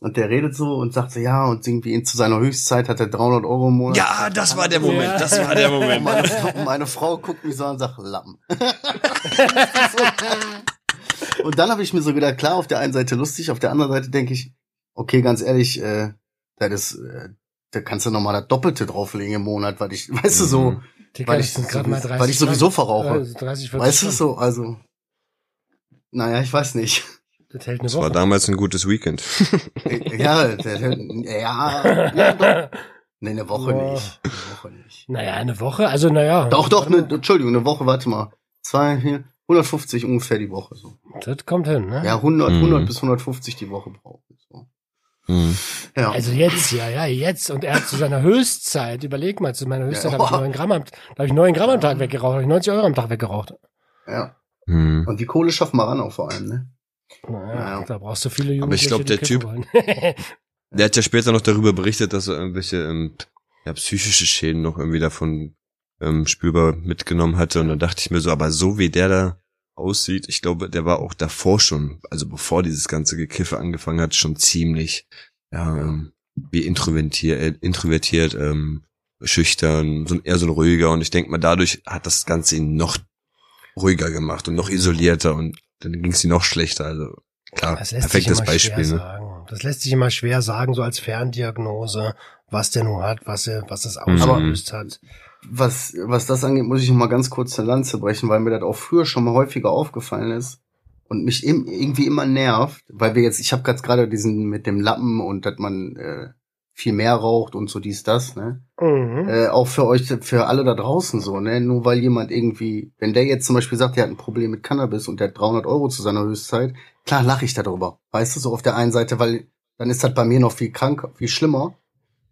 S4: Und der redet so und sagt so, ja, und irgendwie ihn zu seiner Höchstzeit hat er 300 Euro im Monat.
S3: Ja, das war der Moment,
S2: Ja.
S3: das war der
S4: Und
S3: Moment.
S4: meine, Frau- meine Frau guckt mich so an und sagt, Lappen. und dann habe ich mir so gedacht, klar, auf der einen Seite lustig, auf der anderen Seite denke ich, okay, ganz ehrlich, äh, das ist, äh, da kannst du noch mal das Doppelte drauflegen im Monat, weil ich, weißt du, so,
S3: Mhm.
S2: Dicker,
S4: weil
S2: das
S4: ich,
S2: sind gerade mal 30
S4: weil ich sowieso verrauche.
S2: äh, 30, 40
S4: weißt du, so, also, naja, ich weiß nicht.
S2: Das hält eine
S3: Das war
S2: Woche.
S3: damals ein gutes Weekend.
S4: ja, der, der, ja, ja, doch. Nee, eine Woche
S2: Boah.
S4: nicht. Eine Woche nicht.
S2: Naja, eine Woche, also naja.
S4: Doch, doch, ne, Entschuldigung, eine Woche, warte mal. Zwei, hier, 150 ungefähr die Woche, so.
S2: Das kommt hin, ne?
S4: Ja, 100,
S3: Mhm.
S4: 100 bis 150 die Woche brauchen. So.
S3: Mhm.
S4: Ja.
S2: Also jetzt, ja, ja, jetzt. Und er hat zu seiner Höchstzeit, überleg mal, zu meiner Höchstzeit
S4: Ja.
S2: habe ich neun Gramm am, da habe ich neun Gramm am Tag weggeraucht, habe ich 90 Euro am Tag weggeraucht.
S4: ja.
S3: Mhm.
S4: Und die Kohle schaffen wir an auch vor allem, ne?
S2: Naja,
S4: Ja.
S2: da brauchst du viele Jugendliche,
S3: Aber ich glaub,
S2: die
S3: der Typ-. Der hat ja später noch darüber berichtet, dass er irgendwelche ähm, ja, psychische Schäden noch irgendwie davon ähm, spürbar mitgenommen hatte. Und dann dachte ich mir so, aber so wie der da aussieht, ich glaube, der war auch davor schon, also bevor dieses ganze Gekiffe angefangen hat, schon ziemlich, ja, ähm, wie introvertiert, äh, introvertiert, ähm, schüchtern, so, eher so ein ruhiger. Und ich denke mal, dadurch hat das Ganze ihn noch ruhiger gemacht und noch isolierter und dann ging es ihm noch schlechter. Also klar,
S2: Das lässt sich
S3: perfektes
S2: immer
S3: Beispiel.
S2: schwer
S3: Ne?
S2: sagen. Das lässt sich immer schwer sagen, so als Ferndiagnose, was der nun hat, was er, was es
S3: Mhm.
S2: ausgelöst hat.
S4: Was, was das angeht, muss ich noch mal ganz kurz eine Lanze brechen, weil mir das auch früher schon mal häufiger aufgefallen ist und mich im, irgendwie immer nervt, weil wir jetzt, ich habe gerade diesen mit dem Lappen und dass man äh, viel mehr raucht und so dies, das, ne?
S2: Mhm.
S4: Äh, auch für euch, für alle da draußen so, ne? Nur weil jemand irgendwie, wenn der jetzt zum Beispiel sagt, der hat ein Problem mit Cannabis und der hat 300 Euro zu seiner Höchstzeit, klar lache ich darüber. Weißt du, so auf der einen Seite, weil dann ist das bei mir noch viel krank, viel schlimmer.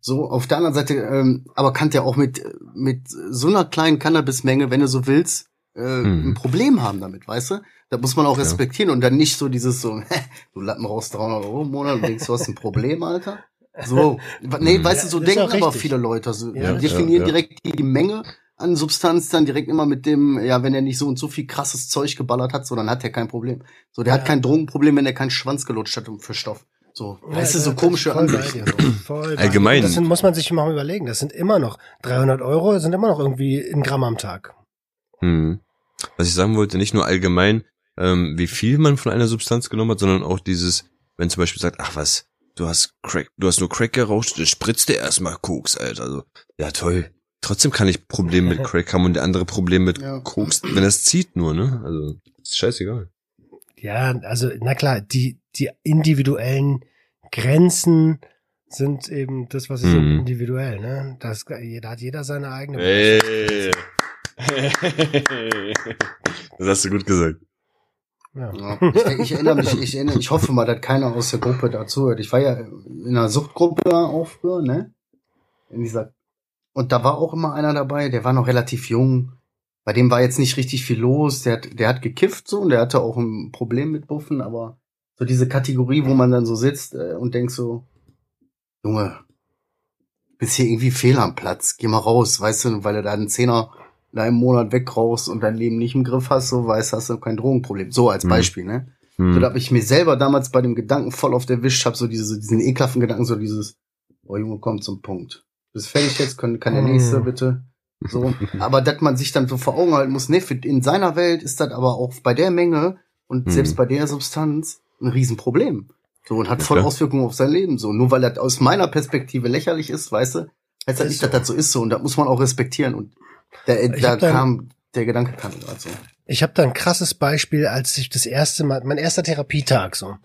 S4: So, auf der anderen Seite, ähm, aber kann der auch mit, mit so einer kleinen Cannabismenge, wenn du so willst, äh, ein
S3: Mhm.
S4: Problem haben damit, weißt du? Da muss man auch
S3: Ja.
S4: respektieren und dann nicht so dieses so, du Lappen raus 300 Euro im Monat und denkst, du hast ein Problem, Alter. So, nee,
S3: Mhm.
S4: weißt du, so
S2: Ja,
S4: denken aber viele Leute. So,
S2: Ja,
S4: definieren
S3: ja.
S4: direkt die, die Menge an Substanz dann direkt immer mit dem, ja, wenn er nicht so und so viel krasses Zeug geballert hat, so, dann hat er kein Problem. So, der
S2: Ja.
S4: hat kein Drogenproblem, wenn er keinen Schwanz gelutscht hat für Stoff. So,
S2: Ja,
S4: weißt du,
S2: das-
S4: so
S2: das
S4: komische Ansichten.
S3: Allgemein.
S2: Das sind, muss man sich mal überlegen. Das sind immer noch 300 Euro, sind immer noch irgendwie ein Gramm am Tag.
S3: Hm. Was ich sagen wollte, nicht nur allgemein, ähm, wie viel man von einer Substanz genommen hat, sondern auch dieses, wenn zum Beispiel sagt, ach was, du hast Crack, du hast nur Crack geraucht, dann spritzt dir erstmal Koks, Alter. Also, ja toll. Trotzdem kann ich Probleme mit Crack haben und der andere Probleme mit
S4: Ja.
S3: Koks, wenn es zieht nur, ne? Also, ist scheißegal.
S2: Ja, also, na klar, die, die individuellen Grenzen sind eben das, was ist
S3: Mhm.
S2: individuell, ne? Das, da hat jeder seine eigene.
S3: Ey. das hast du gut gesagt.
S2: Ja.
S4: Ja. Ich, ich erinnere mich, ich erinnere, ich hoffe mal, dass keiner aus der Gruppe dazu hört. Ich war ja in einer Suchtgruppe auch früher, ne? In dieser, und da war auch immer einer dabei, der war noch relativ jung. Bei dem war jetzt nicht richtig viel los. Der hat, der hat gekifft so und der hatte auch ein Problem mit Buffen, aber so diese Kategorie, wo man dann so sitzt äh, und denkt so, Junge, bist hier irgendwie fehl am Platz, geh mal raus, weißt du, weil du da einen Zehner in einem Monat wegrauchst und dein Leben nicht im Griff hast, so weißt hast du kein Drogenproblem. So als
S3: Mhm.
S4: Beispiel, ne? So,
S3: Hm.
S4: da habe ich mir selber damals bei dem Gedanken voll auf erwischt, habe so diese, so diesen ekelhaften Gedanken, so dieses, oh Junge, komm zum Punkt. Bist fertig jetzt, kann, kann der
S2: Mhm.
S4: nächste bitte. So. Aber dass man sich dann so vor Augen halten muss, ne, in seiner Welt ist das aber auch bei der Menge und
S3: Mhm.
S4: selbst bei der Substanz ein Riesenproblem. So, und hat
S3: Ja,
S4: voll
S3: klar.
S4: Auswirkungen auf sein Leben. So, nur weil das aus meiner Perspektive lächerlich ist, weißt du, heißt das
S2: Ist
S4: nicht,
S2: so.
S4: dass das so ist so. Und das muss man auch respektieren. Und da,
S2: Ich
S4: da kam, der Gedanke kam gerade so.
S2: Ich habe da ein krasses Beispiel, als ich das erste Mal, mein erster Therapietag so,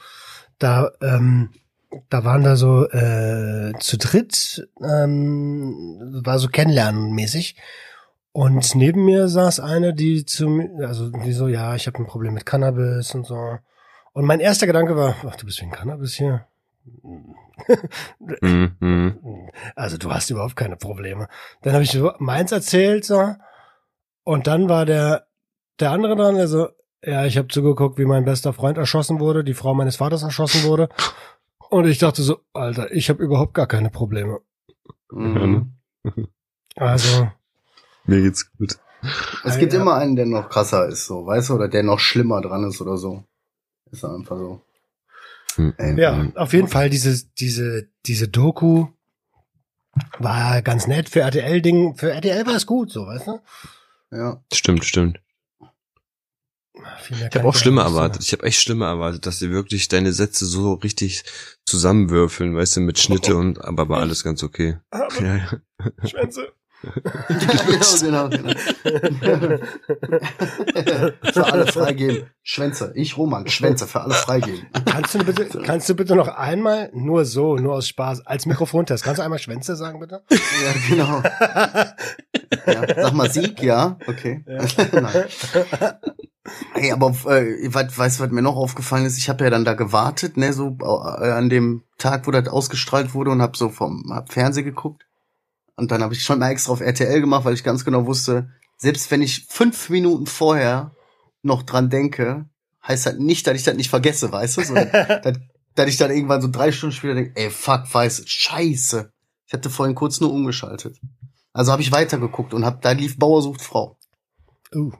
S2: da, ähm, da waren da so äh, zu dritt, ähm, war so kennenlernenmäßig. Und neben mir saß eine, die zu mir, also die so, ja, ich habe ein Problem mit Cannabis und so. Und mein erster Gedanke war, ach, du bist wegen Cannabis hier?
S3: Hm, hm.
S2: Also du hast überhaupt keine Probleme. Dann habe ich so meins erzählt so und dann war der der andere dran, der so, ja, ich habe zugeguckt, wie mein bester Freund erschossen wurde, die Frau meines Vaters erschossen wurde und ich dachte so, Alter, ich habe überhaupt gar keine Probleme.
S4: Mhm.
S2: Also
S3: Mir geht's gut.
S4: Es gibt
S2: ja.
S4: immer einen, der noch krasser ist, so, weißt du, oder der noch schlimmer dran ist oder so. Ist einfach so.
S3: Hm,
S2: ja,
S3: hm.
S2: auf jeden Fall diese diese diese Doku war ganz nett für RTL Ding, für RTL war es gut, so, weißt du?
S4: Ja.
S3: Stimmt, stimmt. Ich habe auch schlimmer erwartet. Ich habe echt schlimmer erwartet, dass sie wirklich deine Sätze so richtig zusammenwürfeln, weißt du, mit Schnitte und aber war alles ganz okay. Ja, ja.
S2: Schwänze.
S4: genau, genau, genau. für alle freigeben. Schwänze. Ich, Roman, Schwänze für alle freigeben.
S2: Kannst du bitte, kannst du bitte noch einmal, nur so, nur aus Spaß, als Mikrofontest, kannst du einmal Schwänze sagen, bitte?
S4: Ja, genau. Ja. Sag mal Sieg, ja. Okay. Nein. Hey, aber äh, was, weißt du, was mir noch aufgefallen ist? Ich habe ja dann da gewartet, ne, so äh, an dem Tag, wo das ausgestrahlt wurde und hab so vom hab Fernseh geguckt. Und dann habe ich schon mal extra auf RTL gemacht, weil ich ganz genau wusste, selbst wenn ich fünf Minuten vorher noch dran denke, heißt das nicht, dass ich das nicht vergesse, weißt du? So, dass, dass ich dann irgendwann so drei Stunden später denke, ey, fuck, weiß, scheiße. Ich hatte vorhin kurz nur umgeschaltet. Also habe ich weitergeguckt und hab, da lief Bauer sucht Frau.
S2: Uh,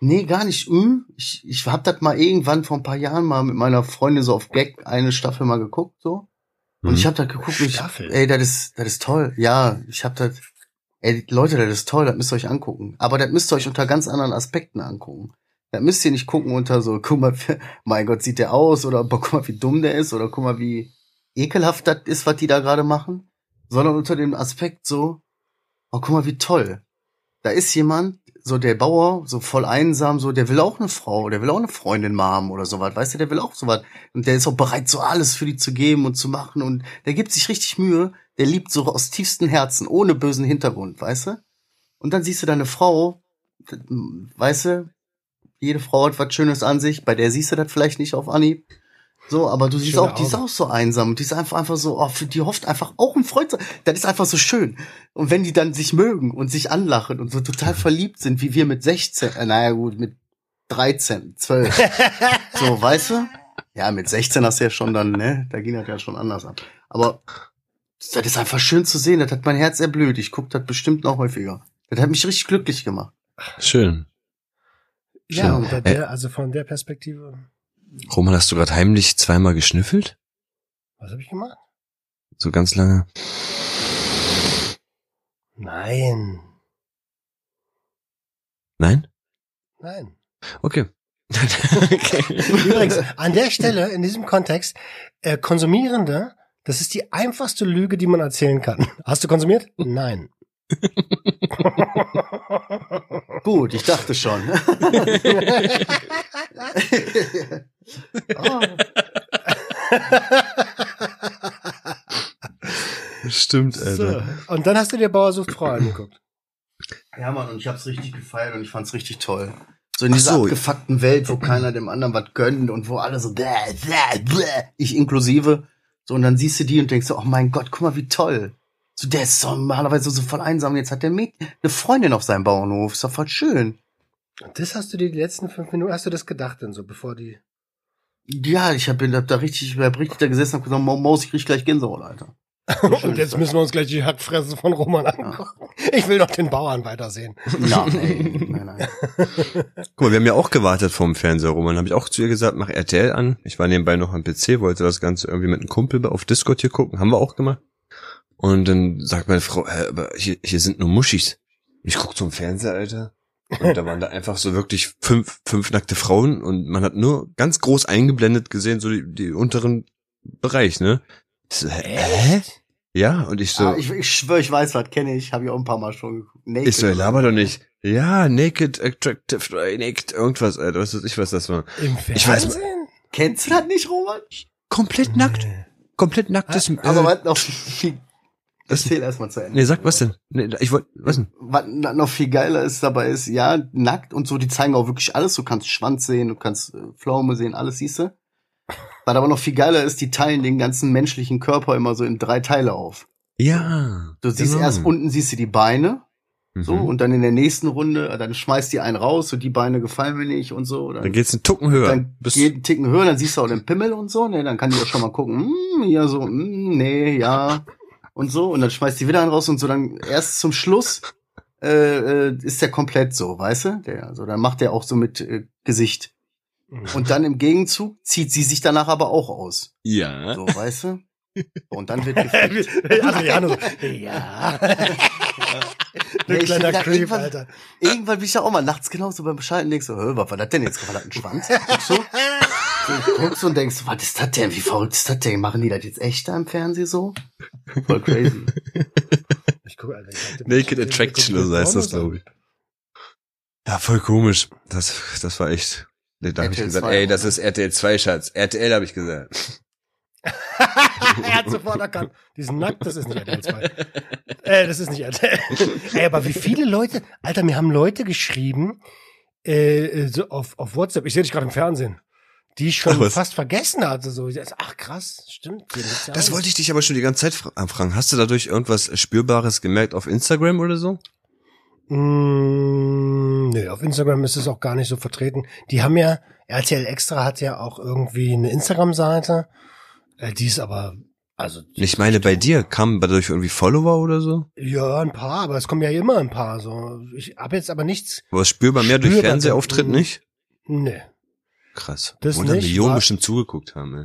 S4: Nee, gar nicht. Hm? Ich, ich hab das mal irgendwann vor ein paar Jahren mal mit meiner Freundin so auf Gag eine Staffel mal geguckt, so. Und
S3: Mhm.
S4: ich hab da geguckt, ich, ey, das ist, das ist toll. Ja, ich hab das, ey, Leute, das ist toll, das müsst ihr euch angucken. Aber das müsst ihr euch unter ganz anderen Aspekten angucken. Da müsst ihr nicht gucken unter so, guck mal, mein Gott, sieht der aus, oder guck mal, wie dumm der ist, oder guck mal, wie ekelhaft das ist, was die da gerade machen, sondern unter dem Aspekt so, oh, guck mal, wie toll. Da ist jemand, so der Bauer, so voll einsam, so, der will auch eine Frau, der will auch eine Freundin mal haben oder sowas, weißt du, der will auch sowas. Und der ist auch bereit, so alles für die zu geben und zu machen und der gibt sich richtig Mühe, der liebt so aus tiefstem Herzen, ohne bösen Hintergrund, weißt du? Und dann siehst du deine Frau, weißt du, jede Frau hat was Schönes an sich, bei der siehst du das vielleicht nicht auf Anhieb. So, aber du siehst
S2: Schöne
S4: auch, die ist auch so einsam. Und die ist einfach, einfach so, oh, die hofft einfach auch ein Freund. zu- Das ist einfach so schön. Und wenn die dann sich mögen und sich anlachen und so total verliebt sind, wie wir mit 16, äh, naja gut, mit 13, 12. so, weißt du? Ja, mit 16 hast du ja schon dann, ne? Da ging das ja schon anders ab. Aber das ist einfach schön zu sehen. Das hat mein Herz erblüht. Ich guck das bestimmt noch häufiger. Das hat mich richtig glücklich gemacht.
S3: Schön.
S2: Ja,
S3: Schön.
S2: der, also von der Perspektive.
S3: Roman, hast du gerade heimlich zweimal geschnüffelt?
S2: Was habe ich gemacht?
S3: So ganz lange?
S2: Nein.
S3: Nein?
S2: Nein.
S3: Okay. okay.
S2: Übrigens, an der Stelle, in diesem Kontext, äh, Konsumierende, das ist die einfachste Lüge, die man erzählen kann. Hast du konsumiert? Nein.
S4: Gut, ich dachte schon. Oh,
S3: Stimmt,
S2: so. Und dann hast du dir Bauer sucht Frau angeguckt.
S4: Ja, Mann, und ich hab's richtig gefeiert und ich fand's richtig toll. So in dieser
S3: so.
S4: abgefuckten Welt, wo keiner dem anderen was gönnt und wo alle so bläh, bläh, bläh, ich inklusive. So, und dann siehst du die und denkst so, oh mein Gott, guck mal, wie toll. So, der ist so normalerweise so voll einsam. Jetzt hat der Mäd eine Freundin auf seinem Bauernhof. Ist doch voll schön.
S2: Und das hast du dir die letzten fünf Minuten, hast du das gedacht denn so, bevor die...
S4: Ja, ich hab, hab da richtig, ich hab richtig da gesessen und gesagt, Mo- Maus, ich krieg gleich Gänsehaut, Alter.
S2: Und jetzt müssen wir uns gleich die Hackfresse von Roman angucken. Ich will doch den Bauern weitersehen.
S4: Nein, ey, nein, nein.
S3: Guck mal, wir haben ja auch gewartet vorm Fernseher, Roman. Habe ich auch zu ihr gesagt, mach RTL an. Ich war nebenbei noch am PC, wollte das Ganze irgendwie mit einem Kumpel auf Discord hier gucken. Haben wir auch gemacht. Und dann sagt meine Frau, äh, aber hier, hier sind nur Muschis. Ich guck zum Fernseher, Alter. Und da waren da einfach so wirklich fünf, fünf nackte Frauen und man hat nur ganz groß eingeblendet gesehen, so die, die unteren Bereich, ne? Ich so, hä? Ja, und ich so,
S4: ah, ich, ich schwöre, ich weiß was, kenne ich, habe ich auch ein paar Mal schon geguckt. Naked
S3: ich so, laber doch nicht. Ja, naked, attractive, naked, irgendwas, Alter, was weiß ich, was das war.
S2: Im
S3: Ich weiß-
S2: Fernsehen?
S4: Kennst du das nicht, Roman?
S3: Komplett nackt. Komplett nacktes.
S4: Äh, Aber
S3: äh,
S4: was noch viel, erzähl erstmal zu Ende.
S3: Nee, sag was denn? Nee, ich wollte, was denn?
S4: Was noch viel geiler ist dabei ist, ja, nackt und so, die zeigen auch wirklich alles. Du kannst Schwanz sehen, du kannst äh, Pflaume sehen, alles siehst du. Was aber noch viel geiler ist, die teilen den ganzen menschlichen Körper immer so in drei Teile auf.
S3: Ja.
S4: Du siehst
S3: genau.
S4: erst unten siehst du die Beine, so,
S3: Mhm.
S4: und dann in der nächsten Runde, dann schmeißt die einen raus, so die Beine gefallen mir nicht und so.
S3: Dann geht's einen Tucken höher.
S4: dann
S3: Bis,
S4: geht einen Ticken höher, dann siehst du auch den Pimmel und so, ne, dann kann die auch schon mal gucken, hm, hier so, hm, nee, ja, und so, und dann schmeißt die wieder einen raus und so, dann erst zum Schluss äh, äh, ist der komplett so, weißt du? Der, also dann macht der auch so mit äh, Gesicht. Und dann im Gegenzug zieht sie sich danach aber auch aus.
S3: ja.
S4: So, weißt du? Und dann wird gefickt.
S2: Adriano so, ja.
S4: Ja,
S2: Du
S4: ich
S2: kleiner Creep,
S4: irgendwann-
S2: Alter.
S4: Irgendwann bin ich ja auch mal nachts genauso beim Schalten denkst so, hör, was war das denn jetzt? War das ein Schwanz? Guckst du? Du guckst und denkst, was ist das denn? Wie verrückt ist das denn? Machen die das jetzt echt da im Fernsehen so? Voll crazy.
S2: Ich guck, Alter, ich hab-
S3: Naked Attraction, so heißt das, glaube ich. Ja, voll komisch. Das, das war echt. Nee, Da habe ich gesagt,
S4: 2,
S3: ey, das ist RTL 2, Schatz. RTL habe ich gesagt.
S2: er hat sofort erkannt. Diesen Nackt, das ist nicht RTL 2. äh, das ist nicht RTL. Ey, aber wie viele Leute, Alter, mir haben Leute geschrieben, äh, so auf, auf WhatsApp, ich sehe dich gerade im Fernsehen, die ich schon
S3: Ach,
S2: fast vergessen hatte. So, ach krass, stimmt. ja
S3: Das wollte ich dich aber schon die ganze Zeit fra- fragen. Hast du dadurch irgendwas Spürbares gemerkt auf Instagram oder so?
S2: Mm, nee, auf Instagram ist es auch gar nicht so vertreten. Die haben ja, RTL Extra hat ja auch irgendwie eine Instagram-Seite. Äh, die ist aber, also.
S3: Ich meine, bei dir kamen dadurch irgendwie Follower oder so?
S2: Ja, ein paar, aber es kommen ja immer ein paar. So, ich habe jetzt aber nichts.
S3: Aber spürbar mehr durch
S2: Spürbar,
S3: Fernsehauftritt
S2: mm.
S3: nicht?
S2: Nee.
S3: Krass.
S2: Das
S3: Wo da
S2: nicht,
S3: Millionen
S2: war-
S3: bestimmt zugeguckt haben, ey.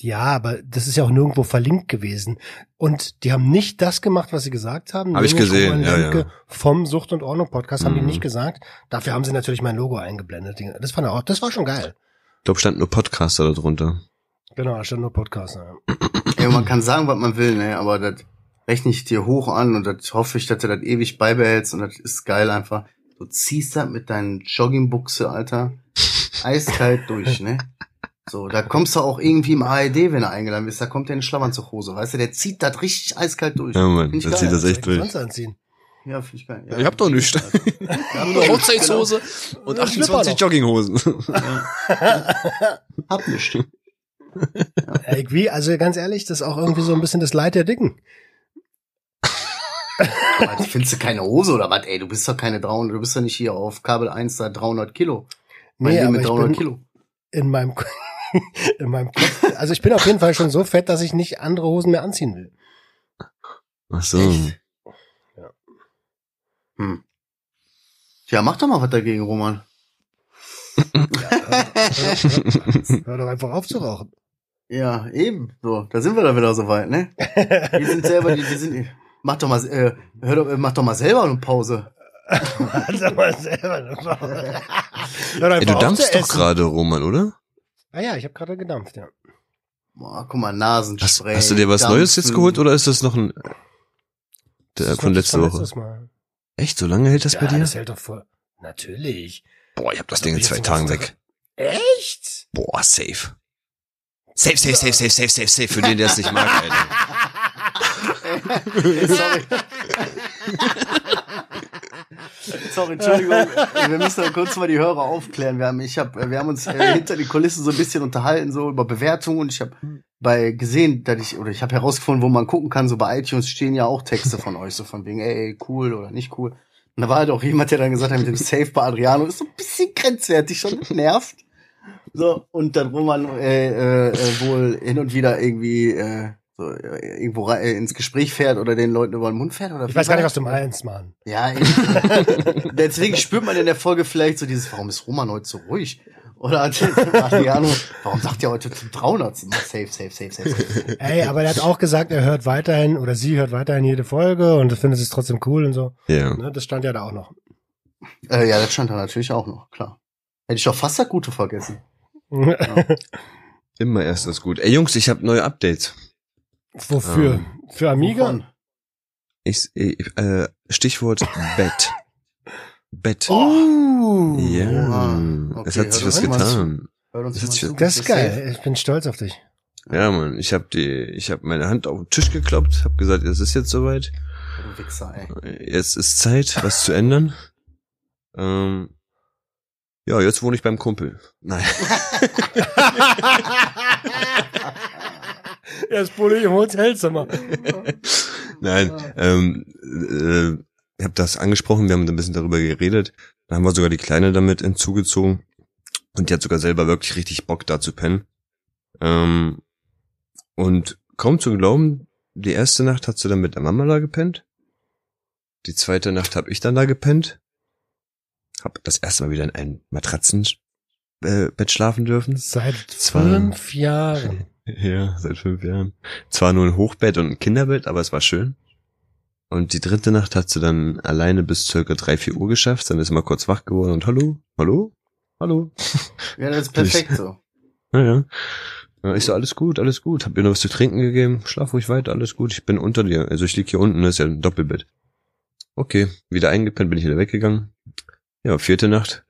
S2: Ja, aber das ist ja auch nirgendwo verlinkt gewesen. Und die haben nicht das gemacht, was sie gesagt haben.
S3: Hab ich gesehen, ja, ja.
S2: Vom Sucht und Ordnung Podcast haben die
S3: Mhm.
S2: nicht gesagt. Dafür haben sie natürlich mein Logo eingeblendet. Das fand er auch, das war schon geil.
S3: Ich glaube, stand nur Podcaster darunter.
S2: Genau, da stand nur Podcast. Ja.
S4: Ey, man kann sagen, was man will, ne, aber das rechne ich dir hoch an und das hoffe ich, dass du das ewig beibehältst und das ist geil einfach. Du ziehst das mit deinen Joggingbuchse, Alter, eiskalt durch, ne? So, da kommst du auch irgendwie im ARD, wenn du eingeladen bist, da kommt der in Schlafanzughose, weißt du, der zieht das richtig eiskalt durch.
S3: Ja, Mann,
S4: Find ich
S3: das echt durch.
S2: anziehen?
S4: Ja, finde ich geil. Ja,
S3: Ich hab doch nichts.
S4: Ja,
S3: Nur eine Hochzeitshose und
S2: Ja, Schlipper
S3: 28
S2: noch.
S3: Jogginghosen.
S4: Hab nicht.
S2: Ey, wie, also ganz ehrlich, das ist auch irgendwie so ein bisschen das Leid der Dicken.
S4: Aber Findest du keine Hose oder was? Ey, du bist doch keine 300, du bist doch nicht hier auf Kabel 1 da 300 Kilo. Mein
S2: Nee, aber
S4: mit
S2: ich
S4: 300
S2: bin
S4: Kilo.
S2: in meinem, in meinem Kopf. Also ich bin auf jeden Fall schon so fett, dass ich nicht andere Hosen mehr anziehen will.
S3: Ach so.
S4: Echt? Hm. Tja, mach doch mal was dagegen, Roman.
S2: Hör doch einfach auf zu rauchen.
S4: Ja, eben. So, da sind wir doch wieder so weit, ne? Die sind selber, die, die sind. Mach doch mal, äh, hör doch, mach doch mal selber eine Pause.
S2: Sag mal selber
S3: Ey, du dampfst doch gerade, Roman, oder?
S2: Ah ja, ich habe gerade gedampft, ja.
S4: Boah, guck mal,
S3: Hast,
S4: Nasenspray.
S3: hast du dir was Neues jetzt
S4: Dampfen.
S3: geholt oder ist das noch ein der,
S2: Das ist
S3: von letzter Woche?
S2: Mal.
S3: Echt, so lange hält das
S2: ja,
S3: bei dir?
S2: das hält doch voll. Natürlich.
S3: Boah, ich hab das
S2: Da
S3: Ding in zwei Tagen weg.
S2: Echt?
S3: Boah, safe. Safe, safe, safe, safe, safe, safe, safe, für den, der es nicht mag, Alter.
S4: Sorry. Sorry, Entschuldigung. Wir müssen kurz mal die Hörer aufklären. Wir haben, ich hab, wir haben uns äh, hinter die Kulissen so ein bisschen unterhalten, so über Bewertungen und ich habe bei gesehen, dass ich, oder ich habe herausgefunden, wo man gucken kann, so bei iTunes stehen ja auch Texte von euch, so von wegen, ey, cool oder nicht cool. Und da war halt auch jemand, der dann gesagt hat, mit dem Safe bei Adriano ist so ein bisschen grenzwertig, schon nervt. So, und dann, wo man äh, äh, äh, wohl hin und wieder irgendwie äh, so, äh, irgendwo rein, äh, ins Gespräch fährt oder den Leuten über den Mund fährt. Oder
S2: Ich weiß gar nicht, was du meinst, Mann.
S4: Ja, eben. deswegen spürt man in der Folge vielleicht so dieses, warum ist Roman heute so ruhig? Oder Adriano, warum sagt ihr heute zum 300. Mal safe, safe, safe, safe, safe.
S2: Ey, aber er hat auch gesagt, er hört weiterhin oder sie hört weiterhin jede Folge und findet es trotzdem cool und so.
S3: Ja.
S2: Ne, das stand ja da auch noch.
S4: Äh, ja, das stand da natürlich auch noch, klar. Hätte ich doch fast das Gute vergessen.
S3: Immer erst das gut. Ey, Jungs, ich habe neue Updates.
S2: Wofür?
S3: Ähm,
S2: Für Amiga?
S4: Wovon?
S3: Ich, ich, äh, Stichwort Bett. Bett.
S2: Oh,
S3: ja,
S4: Oha.
S3: es
S4: Okay,
S3: hat sich was getan. Das
S4: mal
S3: ist-
S2: das ist geil. Ich bin stolz auf dich.
S3: Ja, Mann, ich habe die, ich habe meine Hand auf den Tisch gekloppt, habe gesagt, es ist jetzt soweit.
S4: Du Wichser, ey.
S3: Jetzt ist Zeit, was zu ändern. Ähm, ja, jetzt wohne ich beim Kumpel. Nein.
S2: Erst Bulli im Hotelzimmer.
S3: Nein, ähm, äh, ich habe das angesprochen, wir haben ein bisschen darüber geredet. Dann haben wir sogar die Kleine damit hinzugezogen. Und die hat sogar selber wirklich richtig Bock da zu pennen. Ähm, und kaum zu glauben, die erste Nacht hat sie dann mit der Mama da gepennt. Die zweite Nacht habe ich dann da gepennt. Hab das erste Mal wieder in einem Matratzenbett äh, schlafen dürfen.
S2: Seit fünf Jahren.
S3: Ja, seit fünf Jahren. Zwar nur ein Hochbett und ein Kinderbett, aber es war schön. Und die dritte Nacht hat sie dann alleine bis circa drei, vier Uhr geschafft. Dann ist sie mal kurz wach geworden und hallo, hallo, hallo.
S4: Ja, das ist perfekt so.
S3: Naja. Ja, ich so, alles gut, alles gut. Hab ihr noch was zu trinken gegeben. Schlaf ruhig weiter, alles gut. Ich bin unter dir. Also ich lieg hier unten, das ist ja ein Doppelbett. Okay, wieder eingepennt, bin ich wieder weggegangen. Ja, vierte Nacht.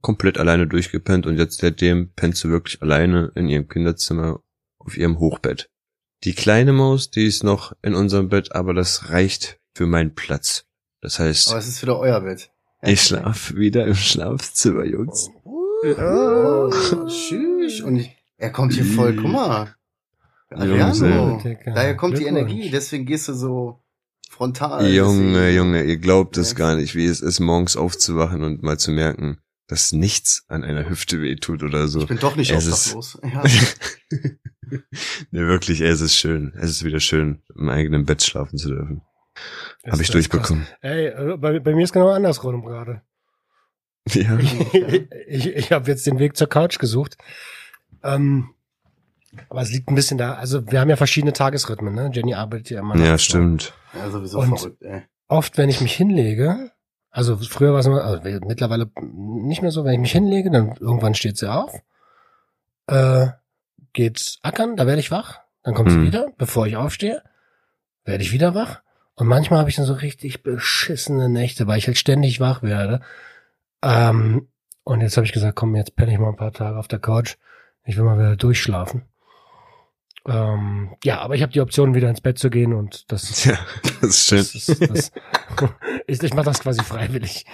S3: Komplett alleine durchgepennt und jetzt seitdem pennt sie wirklich alleine in ihrem Kinderzimmer auf ihrem Hochbett. Die kleine Maus, die ist noch in unserem Bett, aber das reicht für meinen Platz. Das heißt,
S4: Aber es ist wieder euer Bett.
S3: ich schlaf wieder im Schlafzimmer, Jungs.
S4: Oh, tschüss. Und ich, er kommt hier voll, guck mal. Adriano. Daher kommt die. Energie, deswegen gehst du so frontal.
S3: Junge, Junge, ihr glaubt es
S4: Ja.
S3: gar nicht, wie es ist, morgens aufzuwachen und mal zu merken, dass nichts an einer Hüfte wehtut oder so.
S4: Ich bin doch nicht
S3: Es ist-
S4: obdachlos. Ja.
S3: nee, wirklich, ey, es ist schön. Es ist wieder schön, im eigenen Bett schlafen zu dürfen. Habe ich durchbekommen.
S2: krass. Ey, äh, bei, bei mir ist genau andersrum gerade.
S3: Ja.
S2: Ich, ich, ich habe jetzt den Weg zur Couch gesucht. Ähm, aber es liegt ein bisschen da. Also wir haben ja verschiedene Tagesrhythmen. Ne? Jenny arbeitet ja immer.
S3: Ja, stimmt.
S4: ja, sowieso
S2: Und-
S4: verrückt, ey.
S2: Oft, wenn ich mich hinlege, also früher war es immer, also mittlerweile nicht mehr so, wenn ich mich hinlege, dann irgendwann steht sie auf, äh, geht ackern, da werde ich wach, dann kommt sie
S3: Mhm.
S2: wieder, bevor ich aufstehe, werde ich wieder wach. Und manchmal habe ich dann so richtig beschissene Nächte, weil ich halt ständig wach werde. Ähm, und jetzt habe ich gesagt, komm, jetzt penne ich mal ein paar Tage auf der Couch. Ich will mal wieder durchschlafen. Ähm, ja, aber ich habe die Option, wieder ins Bett zu gehen und das,
S3: Ja, das ist schön.
S2: das, ist, das ist, ich mache das quasi freiwillig.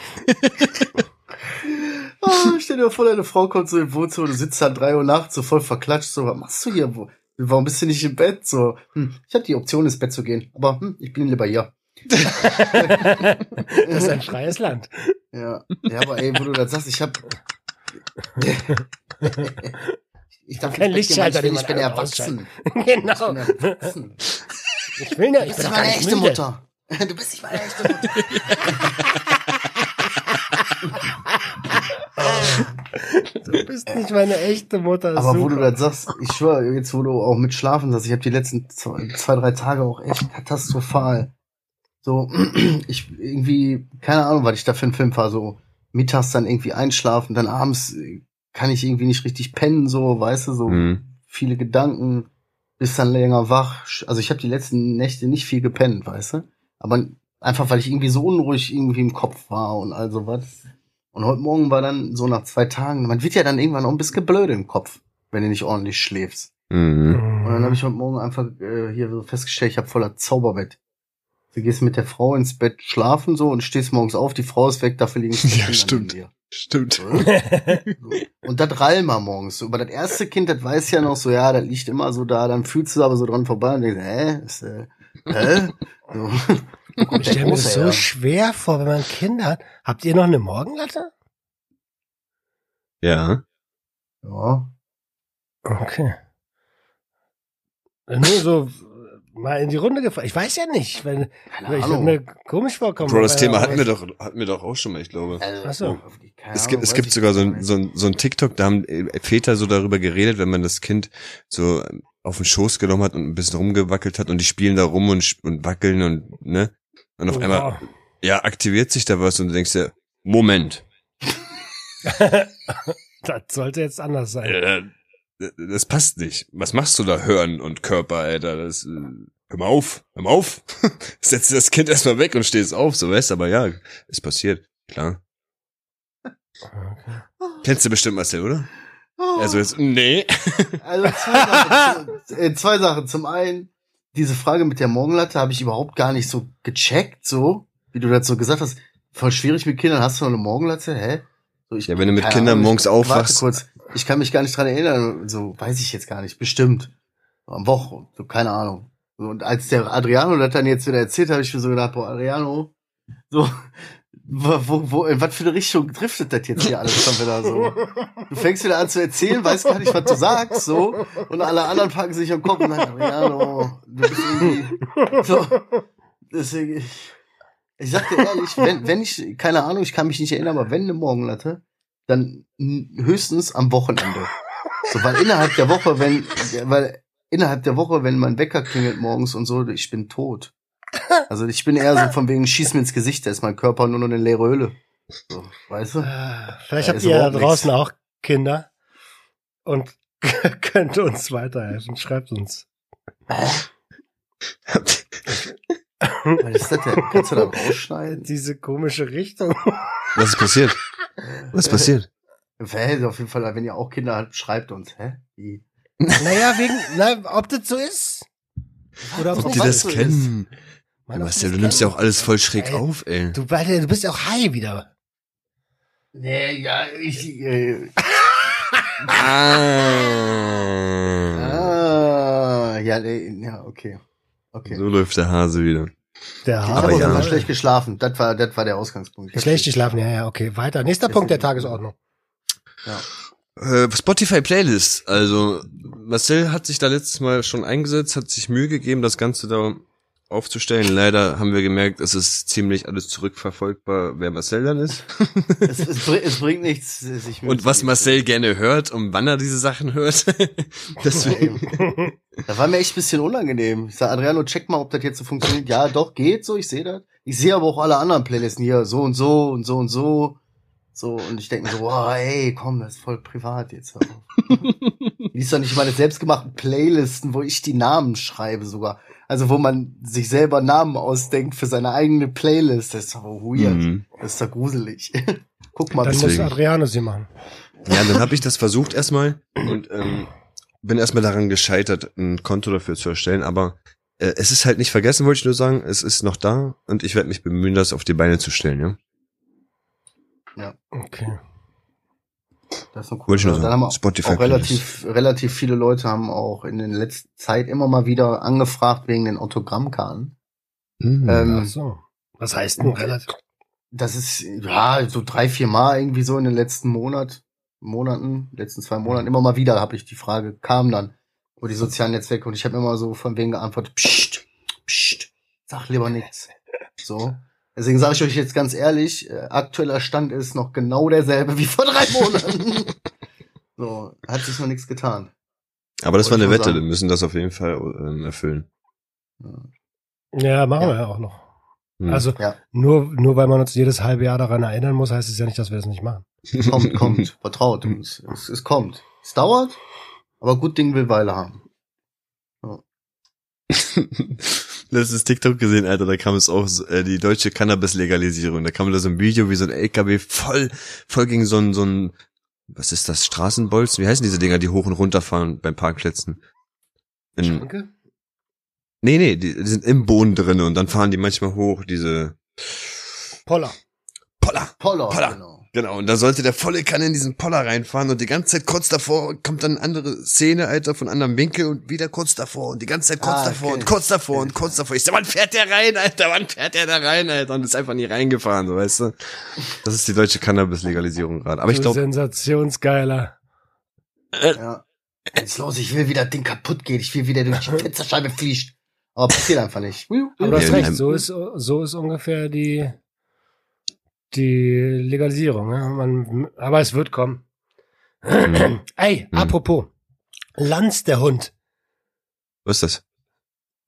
S4: Oh stell dir vor, deine Frau kommt so im Wohnzimmer, du sitzt da drei Uhr nachts so voll verklatscht, so, was machst du hier? Wo, warum bist du nicht im Bett? So, hm, ich habe die Option, ins Bett zu gehen, aber hm, ich bin lieber hier.
S2: Das ist ein freies Land.
S4: Ja, ja, aber ey, wo du das sagst, ich hab. ich darf
S2: Kein
S4: gehen,
S2: Lichtschalter,
S4: ich bin, ich bin erwachsen.
S2: genau.
S4: Ich bin erwachsen.
S2: Ich will ja, ich
S4: Du
S2: bin
S4: meine echte
S2: müde.
S4: Mutter. Du bist nicht meine echte Mutter.
S2: Du bist nicht meine echte Mutter.
S4: Aber wo du
S2: super.
S4: das sagst, ich schwöre, jetzt wo du auch mit Schlafen sagst, ich habe die letzten zwei, zwei, drei Tage auch echt katastrophal. So, ich irgendwie, keine Ahnung, was ich da für einen Film fahre, so mittags dann irgendwie einschlafen, dann abends kann ich irgendwie nicht richtig pennen, so, weißt du, so
S3: Mhm.
S4: viele Gedanken, bist dann länger wach. Also ich habe die letzten Nächte nicht viel gepennt, weißt du? Aber einfach, weil ich irgendwie so unruhig irgendwie im Kopf war und all sowas. Und heute Morgen war dann so nach zwei Tagen, man wird ja dann irgendwann auch ein bisschen blöd im Kopf, wenn du nicht ordentlich schläfst.
S3: Mhm.
S4: Und dann habe ich heute Morgen einfach äh, hier so festgestellt, ich habe voller Zauberbett. Du gehst mit der Frau ins Bett schlafen so und stehst morgens auf, die Frau ist weg, dafür liegen zwei
S3: Ja, stimmt. Stimmt.
S4: So. Und das Ralmer morgens. So. Über das erste Kind, das weiß ja noch so, ja, das liegt immer so da, dann fühlst du aber so dran vorbei und denkst, hä? Ist, äh, hä? So.
S2: Ich stelle mir das so schwer vor, wenn man Kinder hat. Habt ihr noch eine Morgenlatte?
S3: Ja.
S4: Ja.
S2: Okay. Nur so äh, mal in die Runde gefallen. Ich weiß ja nicht, wenn ich
S4: Ahnung.
S2: mir komisch vorkommen.
S3: Bro, das Thema hatten wir doch, hatten wir doch auch schon mal, ich glaube.
S4: Also,
S2: Ach so.
S4: keine
S3: Es
S4: Ahnung,
S3: gibt, es gibt sogar so ein, so, ein, so ein TikTok, da haben äh, Väter so darüber geredet, wenn man das Kind so auf den Schoß genommen hat und ein bisschen rumgewackelt hat und die spielen da rum und, und wackeln und, ne? Und auf
S2: Oh,
S3: einmal,
S2: wow.
S3: ja, aktiviert sich da was und du denkst dir, Moment,
S2: Das sollte jetzt anders sein.
S3: äh, das passt nicht. Was machst du da, Hören und Körper, Alter? Das, äh, hör mal auf, hör mal auf. Setz das Kind erstmal weg und stehst auf, so weißt aber ja, ist passiert, klar.
S2: Okay.
S3: Kennst du bestimmt Marcel, oder?
S4: Oh.
S3: Also jetzt, nee.
S4: Also zwei Sachen, äh, zwei Sachen. Zum einen, diese Frage mit der Morgenlatte habe ich überhaupt gar nicht so gecheckt, so, wie du dazu gesagt hast. Voll schwierig mit Kindern. Hast du noch eine Morgenlatte? Hä? So, ich,
S3: Ja, wenn du mit Kindern
S4: Ahnung,
S3: morgens aufwachst.
S4: Warte kurz. Ich kann mich gar nicht dran erinnern. So, weiß ich jetzt gar nicht. Bestimmt. Am Woche. So, keine Ahnung. So, und als der Adriano das dann jetzt wieder erzählt, habe ich mir so gedacht, boah, Adriano, so, wo, wo, in was für eine Richtung driftet das jetzt hier alles schon wieder so? Du fängst wieder an zu erzählen, weißt gar nicht, was du sagst, so. Und alle anderen packen sich am Kopf und sagen, Adriano, du bist irgendwie, so. Deswegen, ich, ich sag dir ehrlich, wenn, wenn ich, keine Ahnung, ich kann mich nicht erinnern, aber wenn eine Morgenlatte, dann höchstens am Wochenende. So, weil innerhalb der Woche, wenn, weil innerhalb der Woche, wenn mein Wecker klingelt morgens und so, ich bin tot. Also ich bin eher so von wegen, schieß mir ins Gesicht, da ist mein Körper nur noch eine leere Höhle. So, weißt du?
S2: Ah, Vielleicht
S4: Da
S2: habt
S4: ist
S2: ihr da draußen
S4: nichts.
S2: auch Kinder und könnt uns weiterhelfen. Schreibt uns.
S4: Was ist das denn? Kannst du da rausschneiden?
S2: Diese komische Richtung.
S3: Was ist passiert? Was ist passiert?
S4: Hä, auf jeden Fall, wenn ihr auch Kinder habt, schreibt uns, hä? Wie?
S2: Naja, wegen, na, ob das so ist? Oder
S3: Ob
S2: ob
S3: die das
S4: so
S3: kennen?
S2: Man,
S3: Marcel,
S2: das
S3: du nimmst ja auch alles voll schräg
S2: Ey,
S3: auf, ey.
S2: Du, warte, du bist ja auch high wieder.
S4: Nee, ja, ich, äh,
S3: Ah.
S4: ah, ja, nee, ja, okay. Okay.
S3: So läuft der Hase wieder.
S2: Der
S4: ich
S2: Hase.
S4: habe
S3: aber
S4: auf jeden
S3: ja.
S4: Schlecht geschlafen. Das war, das war der Ausgangspunkt. Ich
S2: Schlecht geschlafen, ja, ja, okay. Weiter. Nächster
S4: Deswegen-
S2: Punkt der Tagesordnung.
S4: Ja.
S3: Äh, Spotify Playlist. Also Marcel hat sich da letztes Mal schon eingesetzt, hat sich Mühe gegeben, das Ganze da aufzustellen. Leider haben wir gemerkt, es ist ziemlich alles zurückverfolgbar, wer Marcel dann ist.
S4: es, es, es bringt nichts, sich
S3: Und was Marcel gerne hört und wann er diese Sachen hört. Deswegen.
S4: Da war mir echt ein bisschen unangenehm. Ich sag, Adriano, check mal, ob das jetzt so funktioniert. Ja, doch, geht so, ich sehe das. Ich sehe aber auch alle anderen Playlisten hier, so und so und so und so. So, und ich denke mir so, wow, ey, komm, das ist voll privat jetzt. hör auf. Liest doch nicht meine selbstgemachten Playlisten, wo ich die Namen schreibe sogar. Also wo man sich selber Namen ausdenkt für seine eigene Playlist. Das ist aber weird.
S3: Mhm.
S4: Das ist doch gruselig. Guck mal,
S2: Dann
S4: bitte.
S2: muss
S3: Deswegen.
S2: Adriano sie machen.
S3: Ja, dann habe ich das versucht erstmal und ähm, bin erstmal daran gescheitert, ein Konto dafür zu erstellen. Aber äh, es ist halt nicht vergessen, wollte ich nur sagen. Es ist noch da und ich werde mich bemühen, das auf die Beine zu stellen. Ja.
S2: Okay.
S4: Das ist noch cool.
S3: Wollte ich nur
S4: Also
S3: sagen.
S4: Dann haben auch,
S3: Spotify
S4: auch relativ, relativ viele Leute haben auch in der letzten Zeit immer mal wieder angefragt wegen den Autogrammkarten.
S3: Hm.
S4: Ähm,
S2: Ach so. Was heißt denn relativ?
S4: Das ist, ja, so drei, vier Mal irgendwie so in den letzten Monat, Monaten, letzten zwei Monaten, immer mal wieder habe ich die Frage, kam dann über die sozialen Netzwerke und ich habe immer so von wegen geantwortet, psst, psst, sag lieber nichts. So. Deswegen sage ich euch jetzt ganz ehrlich, äh, aktueller Stand ist noch genau derselbe wie vor drei Monaten. so, hat sich noch nichts getan.
S3: Aber das war
S4: wollte
S3: eine
S4: ich nur
S3: Wette,
S4: sagen.
S3: wir müssen das auf jeden Fall ähm, erfüllen.
S2: Ja, machen
S4: Ja.
S2: wir ja auch noch.
S3: Hm.
S2: Also
S4: Ja.
S2: nur, nur weil man uns jedes halbe Jahr daran erinnern muss, heißt es ja nicht, dass wir das nicht machen.
S4: Kommt, kommt, vertraut uns. Es, es kommt. Es dauert, aber gut Ding will Weile haben.
S3: Das ist TikTok gesehen, Alter, da kam es auch äh, die deutsche Cannabis-Legalisierung. Da kam da so ein Video, wie so ein LKW voll, voll gegen so ein, so ein, was ist das, Straßenbolzen? Wie heißen diese Dinger, die hoch und runter fahren beim Parkplätzen? In,
S2: Schranke?
S3: nee, nee, die, die sind im Boden drinne und dann fahren die manchmal hoch, diese
S2: Poller.
S3: Poller.
S4: Poller,
S3: Poller.
S4: genau.
S3: Genau, und da sollte der volle Kanne in diesen Poller reinfahren und die ganze Zeit kurz davor kommt dann eine andere Szene, Alter, von anderem Winkel und wieder kurz davor und die ganze Zeit kurz
S4: Ah,
S3: davor
S4: okay.
S3: und kurz davor
S4: Okay.
S3: und kurz davor. Ich sag, wann fährt der rein, Alter, wann fährt der da rein, Alter? Und ist einfach nie reingefahren, so, weißt du? Das ist die deutsche Cannabis-Legalisierung gerade. Aber ich
S2: Du
S3: glaube,
S2: Sensationsgeiler.
S4: Ja. Jetzt los, ich will wieder, das Ding kaputt geht. Ich will wieder durch die Fensterscheibe fliegt. Aber passiert einfach nicht.
S2: Aber du hast recht, so ist, so ist ungefähr die, die Legalisierung. Ja? Man, aber es wird kommen.
S3: Hm.
S2: Ey,
S3: Hm.
S2: apropos. Lanz, der Hund.
S3: was ist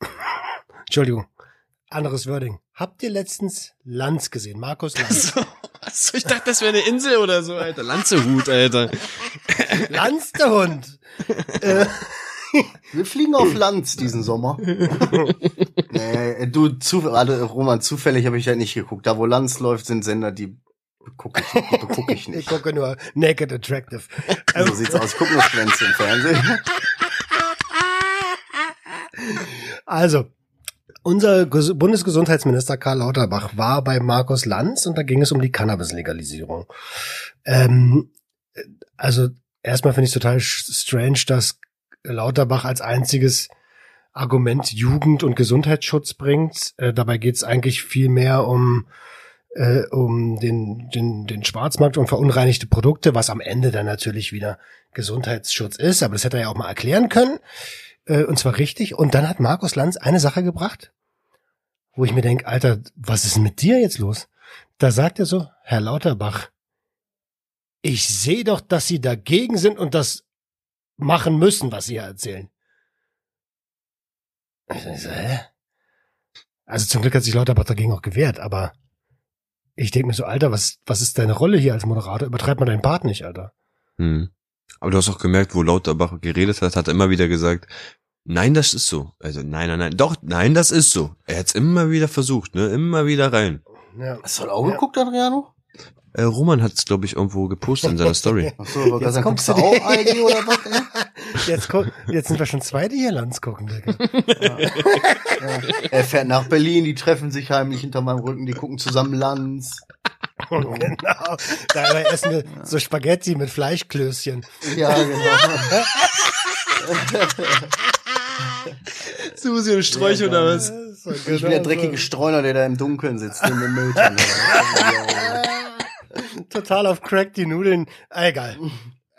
S3: das?
S2: Entschuldigung. Anderes Wording. Habt ihr letztens Lanz gesehen? Markus Lanz.
S3: Achso, ich dachte, das wäre eine Insel oder so, Alter. Lanzehut, Alter.
S2: Lanz, der Hund. äh,
S4: Wir fliegen auf Land diesen Sommer. nee, du, zu, also, Roman, zufällig habe ich ja nicht geguckt. Da, wo Lanz läuft, sind Sender, die gucke ich, guck ich
S2: ich
S4: nicht.
S2: gucke nur Naked Attractive.
S4: So sieht's aus. Ich gucke nur Schwänze im Fernsehen.
S2: Also, unser Ges Bundesgesundheitsminister Karl Lauterbach war bei Markus Lanz und da ging es um die Cannabis-Legalisierung. Ähm, also, erstmal finde ich total strange, dass Lauterbach als einziges Argument Jugend- und Gesundheitsschutz bringt. Äh, dabei geht es eigentlich viel mehr um äh, um den, den, den Schwarzmarkt und verunreinigte Produkte, was am Ende dann natürlich wieder Gesundheitsschutz ist. Aber das hätte er ja auch mal erklären können. Äh, und zwar richtig. Und dann hat Markus Lanz eine Sache gebracht, wo ich mir denke, Alter, was ist mit dir jetzt los? Da sagt er so, Herr Lauterbach, ich sehe doch, dass Sie dagegen sind und das machen müssen, was Sie hier erzählen. Ich so, hä? Also zum Glück hat sich Lauterbach dagegen auch gewehrt, aber ich denke mir so, Alter, was, was ist deine Rolle hier als Moderator? Übertreib mal deinen Part nicht, Alter.
S3: Hm. Aber du hast auch gemerkt, wo Lauterbach geredet hat, hat er immer wieder gesagt, nein, das ist so. Also nein, nein, nein, doch, nein, das ist so. Er hat's immer wieder versucht, ne, immer wieder rein.
S2: Ja.
S4: Hast du auch geguckt, Adriano?
S3: Äh, Roman hat's, glaube ich, irgendwo gepostet in seiner Story.
S4: Ach so, wollte gerade
S2: Jetzt
S4: sagen,
S2: kommst
S4: du auch ID oder was? ey?
S2: Jetzt, jetzt sind wir schon zwei, die hier Lanz gucken, Digga.
S4: Ja. Er fährt nach Berlin, die treffen sich heimlich hinter meinem Rücken, die gucken zusammen Lanz.
S2: genau. Dabei essen wir so Spaghetti mit Fleischklößchen.
S4: Ja, genau.
S3: Susi und
S4: Sträuch oder was?
S2: So,
S4: Ich bin
S2: genau
S4: der dreckige
S2: so.
S4: Streuner, der da im Dunkeln sitzt, in der Mülltonne.
S2: Total auf Crack die Nudeln. Ah, egal.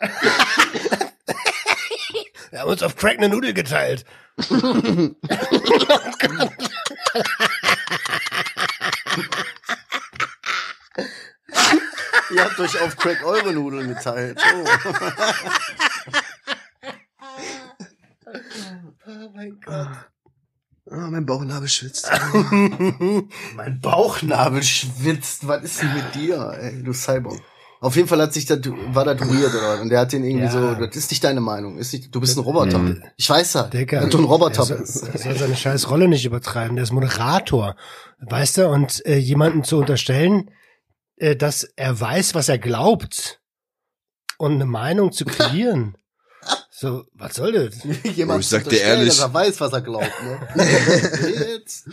S2: Wir haben uns auf Crack eine Nudel geteilt.
S4: Ihr habt euch auf Crack eure Nudeln geteilt. Oh.
S2: Oh mein Gott.
S3: Oh, mein Bauchnabel schwitzt.
S4: mein Bauchnabel schwitzt. Was ist denn mit dir, ey, du Cyborg? Auf jeden Fall hat sich da, war das weird oder? Und der hat den irgendwie
S2: Ja.
S4: so, das ist nicht deine Meinung. Ist nicht, du bist ein Roboter.
S3: Mhm.
S4: Ich weiß ja,
S2: Digga.
S4: dass du ein Roboter
S2: er soll,
S4: bist.
S2: er soll seine scheiß Rolle nicht übertreiben. Der ist Moderator. Weißt du? Und äh, jemanden zu unterstellen, äh, dass er weiß, was er glaubt und eine Meinung zu kreieren. So, was soll das?
S4: Jemand
S3: ich sag dir ehrlich-
S4: Dass er weiß, was er glaubt, ne? Jetzt.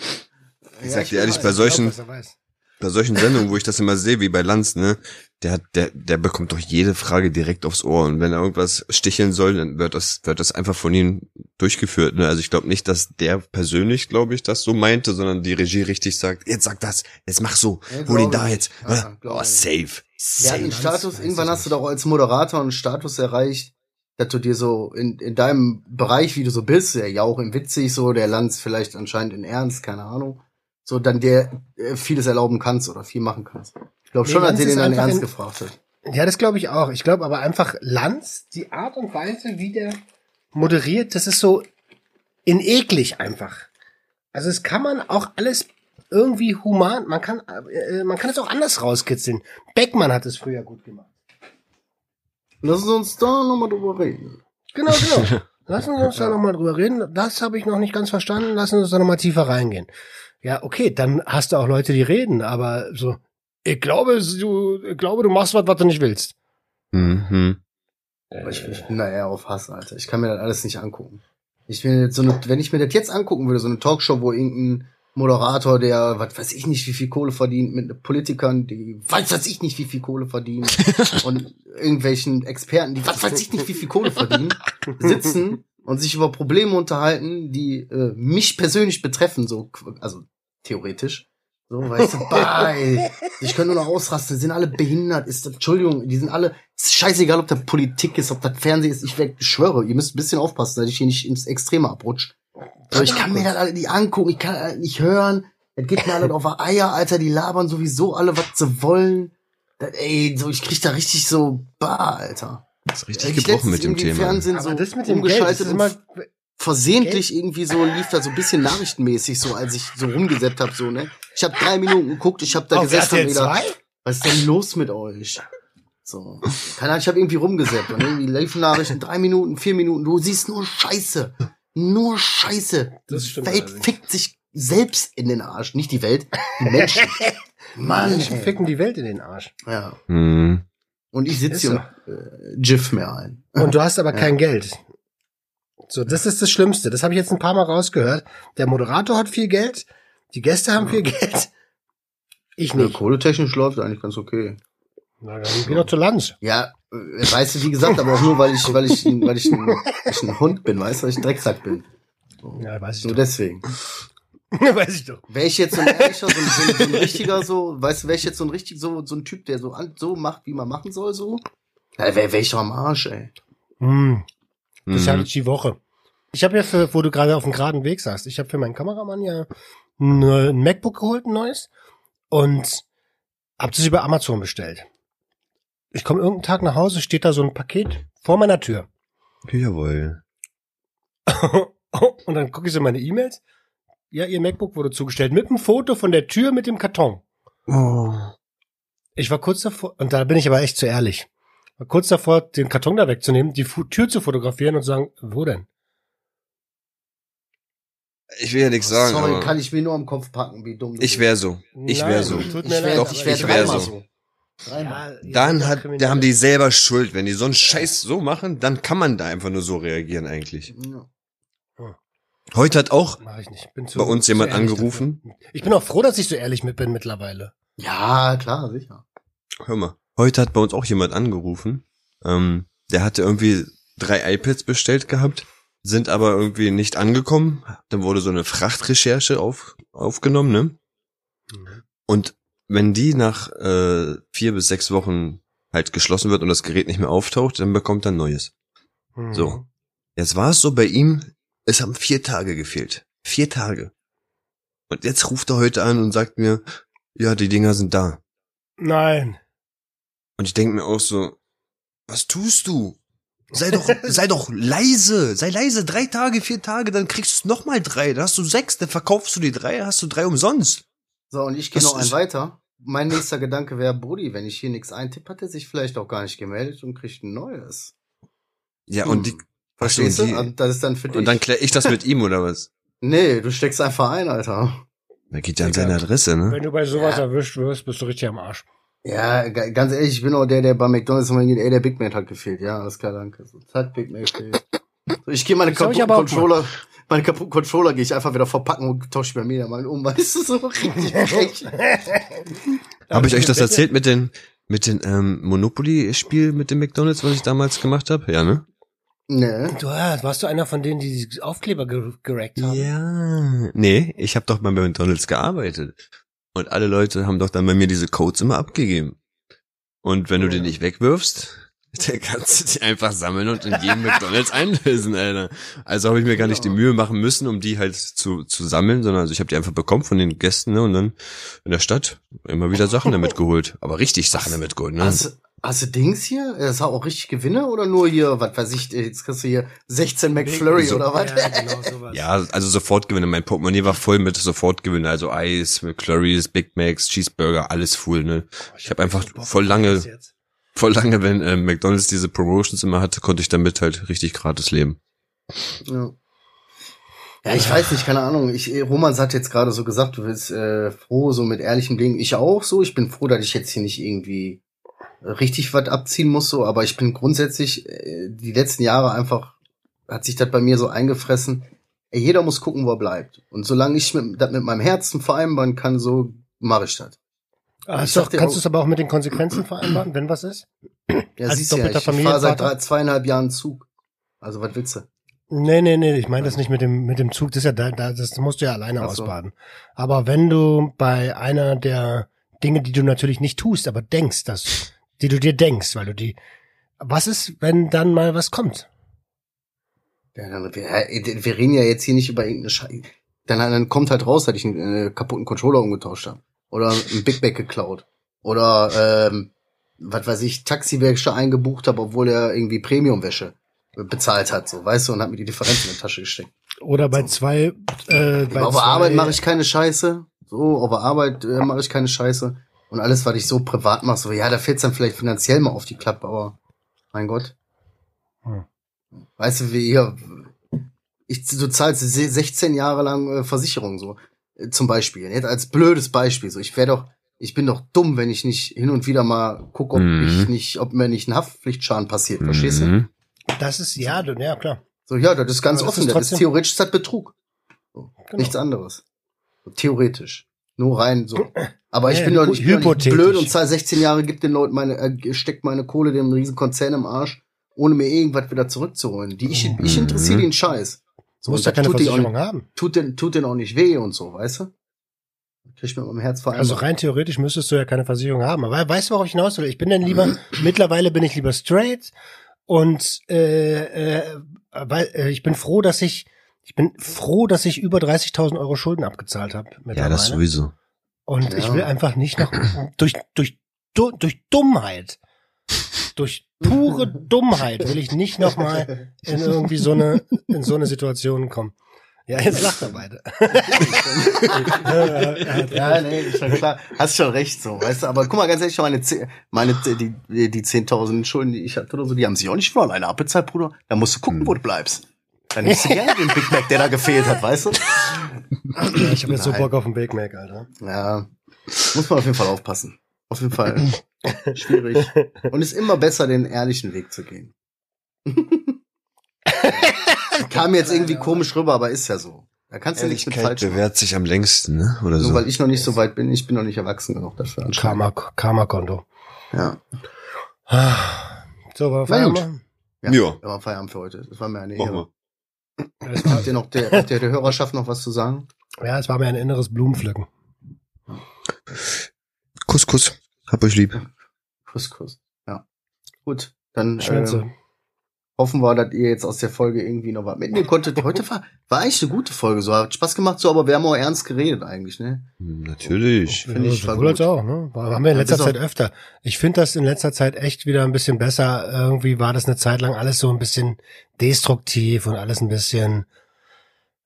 S3: Ich sag dir ehrlich, bei solchen-
S2: Glaub, weiß.
S3: bei solchen Sendungen, wo ich das immer sehe, wie bei Lanz, ne, der hat, der, der bekommt doch jede Frage direkt aufs Ohr und wenn er irgendwas sticheln soll, dann wird das, wird das einfach von ihm durchgeführt, ne. Also ich glaube nicht, dass der persönlich, glaube ich, das so meinte, sondern die Regie richtig sagt, jetzt sag das, jetzt mach so,
S4: Ja,
S3: hol ihn da
S4: ich.
S3: jetzt.
S4: Ja, glaub
S3: oh,
S4: ich.
S3: safe.
S4: Der hat
S3: Safe.
S4: einen Status,
S2: weiß
S4: irgendwann hast du doch als Moderator einen Status erreicht, dass du dir so in, in deinem Bereich, wie du so bist, der ja auch in witzig so, der Lanz vielleicht anscheinend in ernst, keine Ahnung, so dann dir äh, vieles erlauben kannst oder viel machen kannst. Ich glaube
S2: Nee,
S4: schon, dass
S2: ist
S4: den dann ernst
S2: in-
S4: gefragt hat.
S2: Ja, das glaube ich auch. Ich glaube aber einfach Lanz, die Art und Weise, wie der moderiert, das ist so in eklig einfach. Also es kann man auch alles irgendwie human, man kann, äh, man kann es auch anders rauskitzeln. Beckmann hat es früher gut gemacht.
S4: Lass uns da nochmal drüber reden.
S2: Genau, genau. Lassen Sie uns da nochmal drüber reden. Das habe ich noch nicht ganz verstanden. Lassen Sie uns da nochmal tiefer reingehen. Ja, okay, dann hast du auch Leute, die reden, aber so, ich glaube, du, ich glaube, du machst was, was du nicht willst.
S3: Mhm.
S4: Aber ich, ich bin da eher auf Hass, Alter. Ich kann mir das alles nicht angucken. Ich will jetzt so eine, wenn ich mir das jetzt angucken würde, so eine Talkshow, wo irgendein Moderator, der, was weiß ich nicht, wie viel Kohle verdient, mit Politikern, die, weiß weiß ich nicht, wie viel Kohle verdienen, und irgendwelchen Experten, die, was weiß ich nicht, wie viel Kohle verdienen, sitzen und sich über Probleme unterhalten, die äh, mich persönlich betreffen, so, also theoretisch. So, weißt du, bei, ich kann nur noch ausrasten, die sind alle behindert, ist Entschuldigung, die sind alle, ist scheißegal, ob das Politik ist, ob das Fernsehen ist, ich schwöre, ihr müsst ein bisschen aufpassen, dass ich hier nicht ins Extreme abrutsche. So, ich kann mir das alle nicht angucken, ich kann das nicht hören, es geht mir alle auf die Eier, Alter, die labern sowieso alle, was sie wollen. Das, ey, so, ich krieg da richtig so, bah, Alter.
S3: Das ist richtig
S4: Ich
S3: gebrochen mit dem Thema.
S4: Fernsehen
S2: Aber
S4: so
S2: das mit dem Geld, das
S4: umgeschaltet
S2: ist
S4: und
S2: immer,
S4: versehentlich irgendwie so lief da so ein bisschen nachrichtenmäßig so, als ich so rumgesetzt hab so, ne? Ich habe drei Minuten geguckt, ich habe da
S2: auf
S4: gesessen und
S2: 2?
S4: was ist denn los mit euch? So, keine Ahnung, ich habe irgendwie rumgesetzt und irgendwie liefen Nachrichten, drei Minuten, vier Minuten, du siehst nur Scheiße, nur Scheiße.
S2: Das
S4: die
S2: stimmt
S4: Welt
S2: allerdings.
S4: fickt sich selbst in den Arsch, nicht die Welt, die Menschen. Mann,
S2: Menschen
S4: ey.
S2: ficken die Welt in den Arsch.
S4: ja.
S3: Mhm.
S4: Und ich sitze hier und äh, GIF mir ein.
S2: Und du hast aber
S4: Ja.
S2: kein Geld. So, das ist das Schlimmste. Das habe ich jetzt ein paar Mal rausgehört. Der Moderator hat viel Geld, die Gäste haben viel Geld. Ich
S4: Ja,
S2: nicht.
S4: kohletechnisch läuft eigentlich ganz okay.
S2: Na, dann geh doch zu Lanz.
S4: Ja, äh, weißt du, wie gesagt, aber auch nur, weil ich, weil ich, weil ich, ein, weil ich ein Hund bin, weißt du, weil ich ein Drecksack bin.
S2: Ja, weiß ich
S4: Nur
S2: doch.
S4: deswegen.
S2: weiß ich doch.
S4: Wäre ich jetzt so ein ehrlicher, so ein, so ein, so ein richtiger, so, weißt du, wäre ich jetzt so ein richtig, so, so ein Typ, der so, an, so macht, wie man machen soll, so, ja, wäre wär ich doch am Arsch, ey.
S2: Hm, das ist ja
S3: Mhm.
S2: jetzt die Woche. Ich habe ja für, wo du gerade auf dem geraden Weg sagst, ich habe für meinen Kameramann ja ein, äh, ein MacBook geholt, ein neues, und hab das über Amazon bestellt. Ich komme irgendeinen Tag nach Hause, steht da so ein Paket vor meiner Tür.
S3: Jawohl.
S2: und dann gucke ich so in meine E-Mails. Ja, ihr MacBook wurde zugestellt mit einem Foto von der Tür mit dem Karton.
S3: Oh.
S2: Ich war kurz davor, und da bin ich aber echt zu ehrlich, war kurz davor, den Karton da wegzunehmen, die Fu Tür zu fotografieren und zu sagen, wo denn?
S3: Ich will ja nichts sagen,
S4: Sorry,
S3: aber
S4: kann ich mir nur am Kopf packen, wie dumm du
S3: ich wäre so. Ich wäre so.
S2: Tut
S4: Ich
S2: mir
S4: ich
S2: aber
S4: wär
S3: ich wär
S4: dreimal
S3: so.
S4: Dreimal.
S2: Ja,
S3: Dann hat, da haben die selber Schuld. Wenn die so einen Scheiß so machen, dann kann man da einfach nur so reagieren eigentlich.
S4: Ja.
S3: Heute hat auch
S2: Mach ich nicht. Bin zu,
S3: bei uns jemand angerufen.
S2: dafür. Ich bin auch froh, dass ich so ehrlich mit bin mittlerweile.
S4: ja, klar, sicher.
S3: Hör mal. Heute hat bei uns auch jemand angerufen. Ähm, der hatte irgendwie drei iPads bestellt gehabt, sind aber irgendwie nicht angekommen. Dann wurde so eine Frachtrecherche auf, aufgenommen, ne? Und wenn die nach äh, vier bis sechs Wochen halt geschlossen wird und das Gerät nicht mehr auftaucht, dann bekommt er ein neues.
S2: Mhm.
S3: So. Jetzt war es so bei ihm, es haben vier Tage gefehlt. Vier Tage. Und jetzt ruft er heute an und sagt mir, ja, die Dinger sind da.
S2: Nein.
S3: Und ich denke mir auch so, was tust du? Sei doch, sei doch leise, sei leise, drei Tage, vier Tage, dann kriegst du noch mal drei, dann hast du sechs, dann verkaufst du die drei, hast du drei umsonst.
S4: So, und ich gehe noch einen weiter. Mein nächster Gedanke wäre, Brudi, wenn ich hier nichts eintippe, hat er sich vielleicht auch gar nicht gemeldet und kriegt ein neues.
S3: Ja,
S4: Hm.
S3: und die,
S4: Verstehst
S3: Ach so,
S4: du?
S3: die-
S4: Und das ist dann für dich.
S3: und dann klär ich das mit ihm oder was?
S4: nee, du steckst einfach ein, Alter.
S3: Da geht ja an seine Adresse, ne?
S2: Wenn du bei sowas
S4: Ja.
S2: erwischt wirst, bist du richtig am Arsch.
S4: Ja, ga- ganz ehrlich, ich bin auch der, der bei McDonalds immer geht, ey, der Big Mac hat gefehlt. Ja, alles klar, danke. So, zack, Big Mac fehlt. Ich gehe meine Controller, meine kaputten Controller gehe ich einfach wieder verpacken und tausche bei mir mal um, weißt du, so richtig frech.
S3: Habe ich euch das erzählt mit den mit den ähm, Monopoly-Spiel mit dem McDonalds, was ich damals gemacht habe? Ja, ne?
S4: Nee.
S2: Du, ah, warst du einer von denen, die die Aufkleber ge gerackt haben?
S3: Ja. Nee, ich habe doch mal bei McDonalds gearbeitet. Und alle Leute haben doch dann bei mir diese Codes immer abgegeben. Und wenn du die nicht wegwirfst, dann kannst du die einfach sammeln und in jedem McDonalds einlösen, Alter. Also habe ich mir gar nicht die Mühe machen müssen, um die halt zu, zu sammeln, sondern also ich habe die einfach bekommen von den Gästen, ne? Und dann in der Stadt immer wieder Sachen damit geholt. Aber richtig Sachen damit geholt, ne?
S4: Hast, hast du Dings hier? Das hat auch richtig Gewinne oder nur hier, was weiß ich, jetzt kriegst du hier 16 McFlurry
S3: So-
S4: oder was?
S2: Ja, genau sowas.
S3: Ja, also Sofortgewinne. Mein Portemonnaie war voll mit Sofortgewinne. Also Eis, McFlurries, Big Macs, Cheeseburger, alles full, ne? Ich habe einfach voll lange. Voll lange, wenn ähm, McDonalds diese Promotions immer hatte, konnte ich damit halt richtig gratis leben.
S4: Ja. Ja, ich weiß nicht, keine Ahnung. Ich, äh, Roman hat jetzt gerade so gesagt, du bist äh, froh, so mit ehrlichem Ding. Ich auch so. Ich bin froh, dass ich jetzt hier nicht irgendwie richtig was abziehen muss, so. Aber ich bin grundsätzlich äh, die letzten Jahre einfach hat sich das bei mir so eingefressen. Ey, jeder muss gucken, wo er bleibt. Und solange ich mit, das mit meinem Herzen vereinbaren kann, so mache ich das.
S2: Ist doch, kannst du es aber auch mit den Konsequenzen vereinbaren, wenn was ist?
S4: Ja,
S2: Als
S4: siehst du ja, ich fahre seit drei, zweieinhalb Jahren Zug. Also was willst du?
S2: Nee, nee, nee, ich meine das nicht mit dem, mit dem Zug, das ist ja da, da das musst du ja alleine
S4: so.
S2: ausbaden. Aber wenn du bei einer der Dinge, die du natürlich nicht tust, aber denkst, dass, die du dir denkst, weil du die, was ist, wenn dann mal was kommt?
S4: Ja, dann, wir, wir reden ja jetzt hier nicht über irgendeine Scheiße. Dann, dann kommt halt raus, dass ich einen äh, kaputten Controller umgetauscht habe. Oder ein Big Mac geklaut. Oder, ähm, was weiß ich, Taxiwäsche eingebucht habe, obwohl er irgendwie Premiumwäsche bezahlt hat, so, weißt du, und hat mir die Differenz in die Tasche gesteckt.
S2: Oder bei zwei, äh, bei
S4: auf
S2: zwei,
S4: Arbeit mache ich keine Scheiße. So, auf Arbeit äh, mache ich keine Scheiße. Und alles, was ich so privat mache, so, ja, da fällt's dann vielleicht finanziell mal auf die Klappe, aber mein Gott.
S2: Hm.
S4: Weißt du, wie hier, ich, du zahlst se- 16 Jahre lang äh, Versicherung, so, zum Beispiel. Jetzt als blödes Beispiel, so, ich wäre doch, ich bin doch dumm, wenn ich nicht hin und wieder mal gucke, ob
S3: Mhm.
S4: ich nicht, ob mir nicht ein Haftpflichtschaden passiert, verstehst du?
S3: Mhm.
S2: Das ist, ja, du, ja, klar.
S4: So, ja, das ist ganz
S2: Aber das
S4: offen,
S2: ist
S4: das ist theoretisch ist das Betrug. So,
S2: Genau.
S4: Nichts anderes. So, theoretisch. Nur rein so. Aber ich
S2: Ja,
S4: bin doch nicht, ich bin doch nicht blöd und zahl 16 Jahre, gibt den Leuten meine, äh, steckt meine Kohle dem riesen Konzern im Arsch, ohne mir irgendwas wieder zurückzuholen. Die, ich, ich
S3: Mhm.
S4: interessiere den Scheiß.
S2: Du musst
S4: und
S2: ja keine Versicherung
S4: auch,
S2: haben.
S4: tut den, tut den auch nicht weh und so, weißt du? Krieg ich mit meinem Herz vereinbart.
S2: Also rein theoretisch müsstest du ja keine Versicherung haben. Aber weißt du, worauf ich hinaus will? Ich bin dann lieber, mittlerweile bin ich lieber straight und äh, äh, weil äh, ich bin froh, dass ich ich bin froh, dass ich über 30.000 Euro Schulden abgezahlt habe.
S3: Ja, das sowieso.
S2: Und
S4: Ja.
S2: ich will einfach nicht noch durch durch du- durch Dummheit, durch pure Dummheit will ich nicht noch mal in irgendwie so eine in so eine Situation kommen. Ja, jetzt lacht er beide.
S4: ja, nee, ist schon klar. Hast schon recht, so, weißt du. Aber guck mal, ganz ehrlich, meine, meine, die, die, die 10.000 Schulden, die ich hatte oder so, die haben sich auch nicht von alleine abbezahlt, Bruder. Da musst du gucken, wo du bleibst. Dann nimmst du gerne den Big Mac, der da gefehlt hat, weißt du?
S2: Ja, ich habe jetzt so. Bock auf den Big Mac, Alter.
S4: Ja, muss man auf jeden Fall aufpassen. Auf jeden Fall schwierig. Und ist immer besser, den ehrlichen Weg zu gehen. Kam jetzt irgendwie komisch rüber, aber ist ja so. Da kannst du nichts mit falsch machen.
S3: bewährt sich am längsten, ne? Oder
S4: Nur
S3: so.
S4: weil ich noch nicht so weit bin, ich bin noch nicht erwachsen genug dafür.
S2: Karma, Karma-Konto.
S4: Ja.
S2: So,
S4: Na
S2: Feierabend?
S4: Ja.
S3: Ja.
S4: War Feierabend für heute. Das war mir eine Ehre.
S2: war,
S4: Habt ihr noch der, habt ihr der Hörerschaft noch was zu sagen?
S2: ja, es war mir ein inneres Blumenpflücken.
S3: Kuss, Kuss. Hab euch lieb.
S4: Kuss, Kuss. Ja. Gut, dann ähm, hoffen wir, dass ihr jetzt aus der Folge irgendwie noch was mitnehmen konntet. Heute war, war eigentlich eine gute Folge, so hat Spaß gemacht, so, aber wir haben auch ernst geredet eigentlich, ne?
S3: Hm, Natürlich.
S4: Finde ich, war gut.
S2: auch, ne? War- Haben wir in
S4: Ja,
S2: letzter Zeit öfter. Ich finde das in letzter Zeit echt wieder ein bisschen besser. Irgendwie war das eine Zeit lang alles so ein bisschen destruktiv und alles ein bisschen.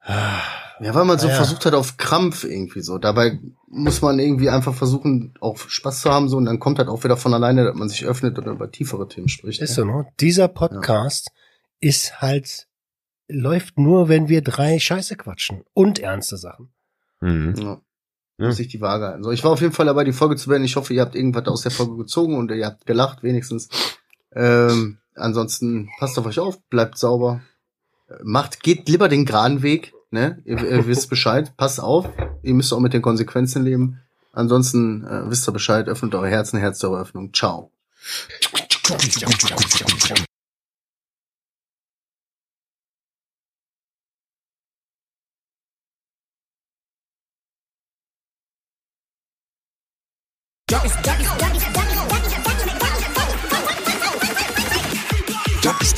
S2: Ah,
S4: Ja, weil man so
S2: Ah, ja.
S4: versucht hat auf Krampf irgendwie so. Dabei muss man irgendwie einfach versuchen, auch Spaß zu haben so und dann kommt halt auch wieder von alleine, dass man sich öffnet oder über tiefere Themen spricht.
S2: Ist
S4: ne?
S2: so, ne? Dieser Podcast ist halt, läuft nur, wenn wir drei Scheiße quatschen und ernste Sachen.
S3: Mhm.
S4: Ja.
S3: Ja.
S4: Muss ich die Waage halten. So, ich war auf jeden Fall dabei, die Folge zu beenden. Ich hoffe, ihr habt irgendwas aus der Folge gezogen und ihr habt gelacht, wenigstens. Ähm, ansonsten passt auf euch auf, bleibt sauber. macht, geht lieber den geraden Weg, ne? Ihr, ihr wisst Bescheid, passt auf, ihr müsst auch mit den Konsequenzen leben. Ansonsten äh, wisst ihr Bescheid, öffnet eure Herzen, Herz der Öffnung. Ciao.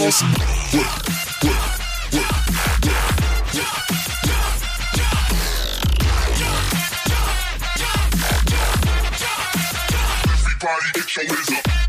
S1: Is body, get your whiz up.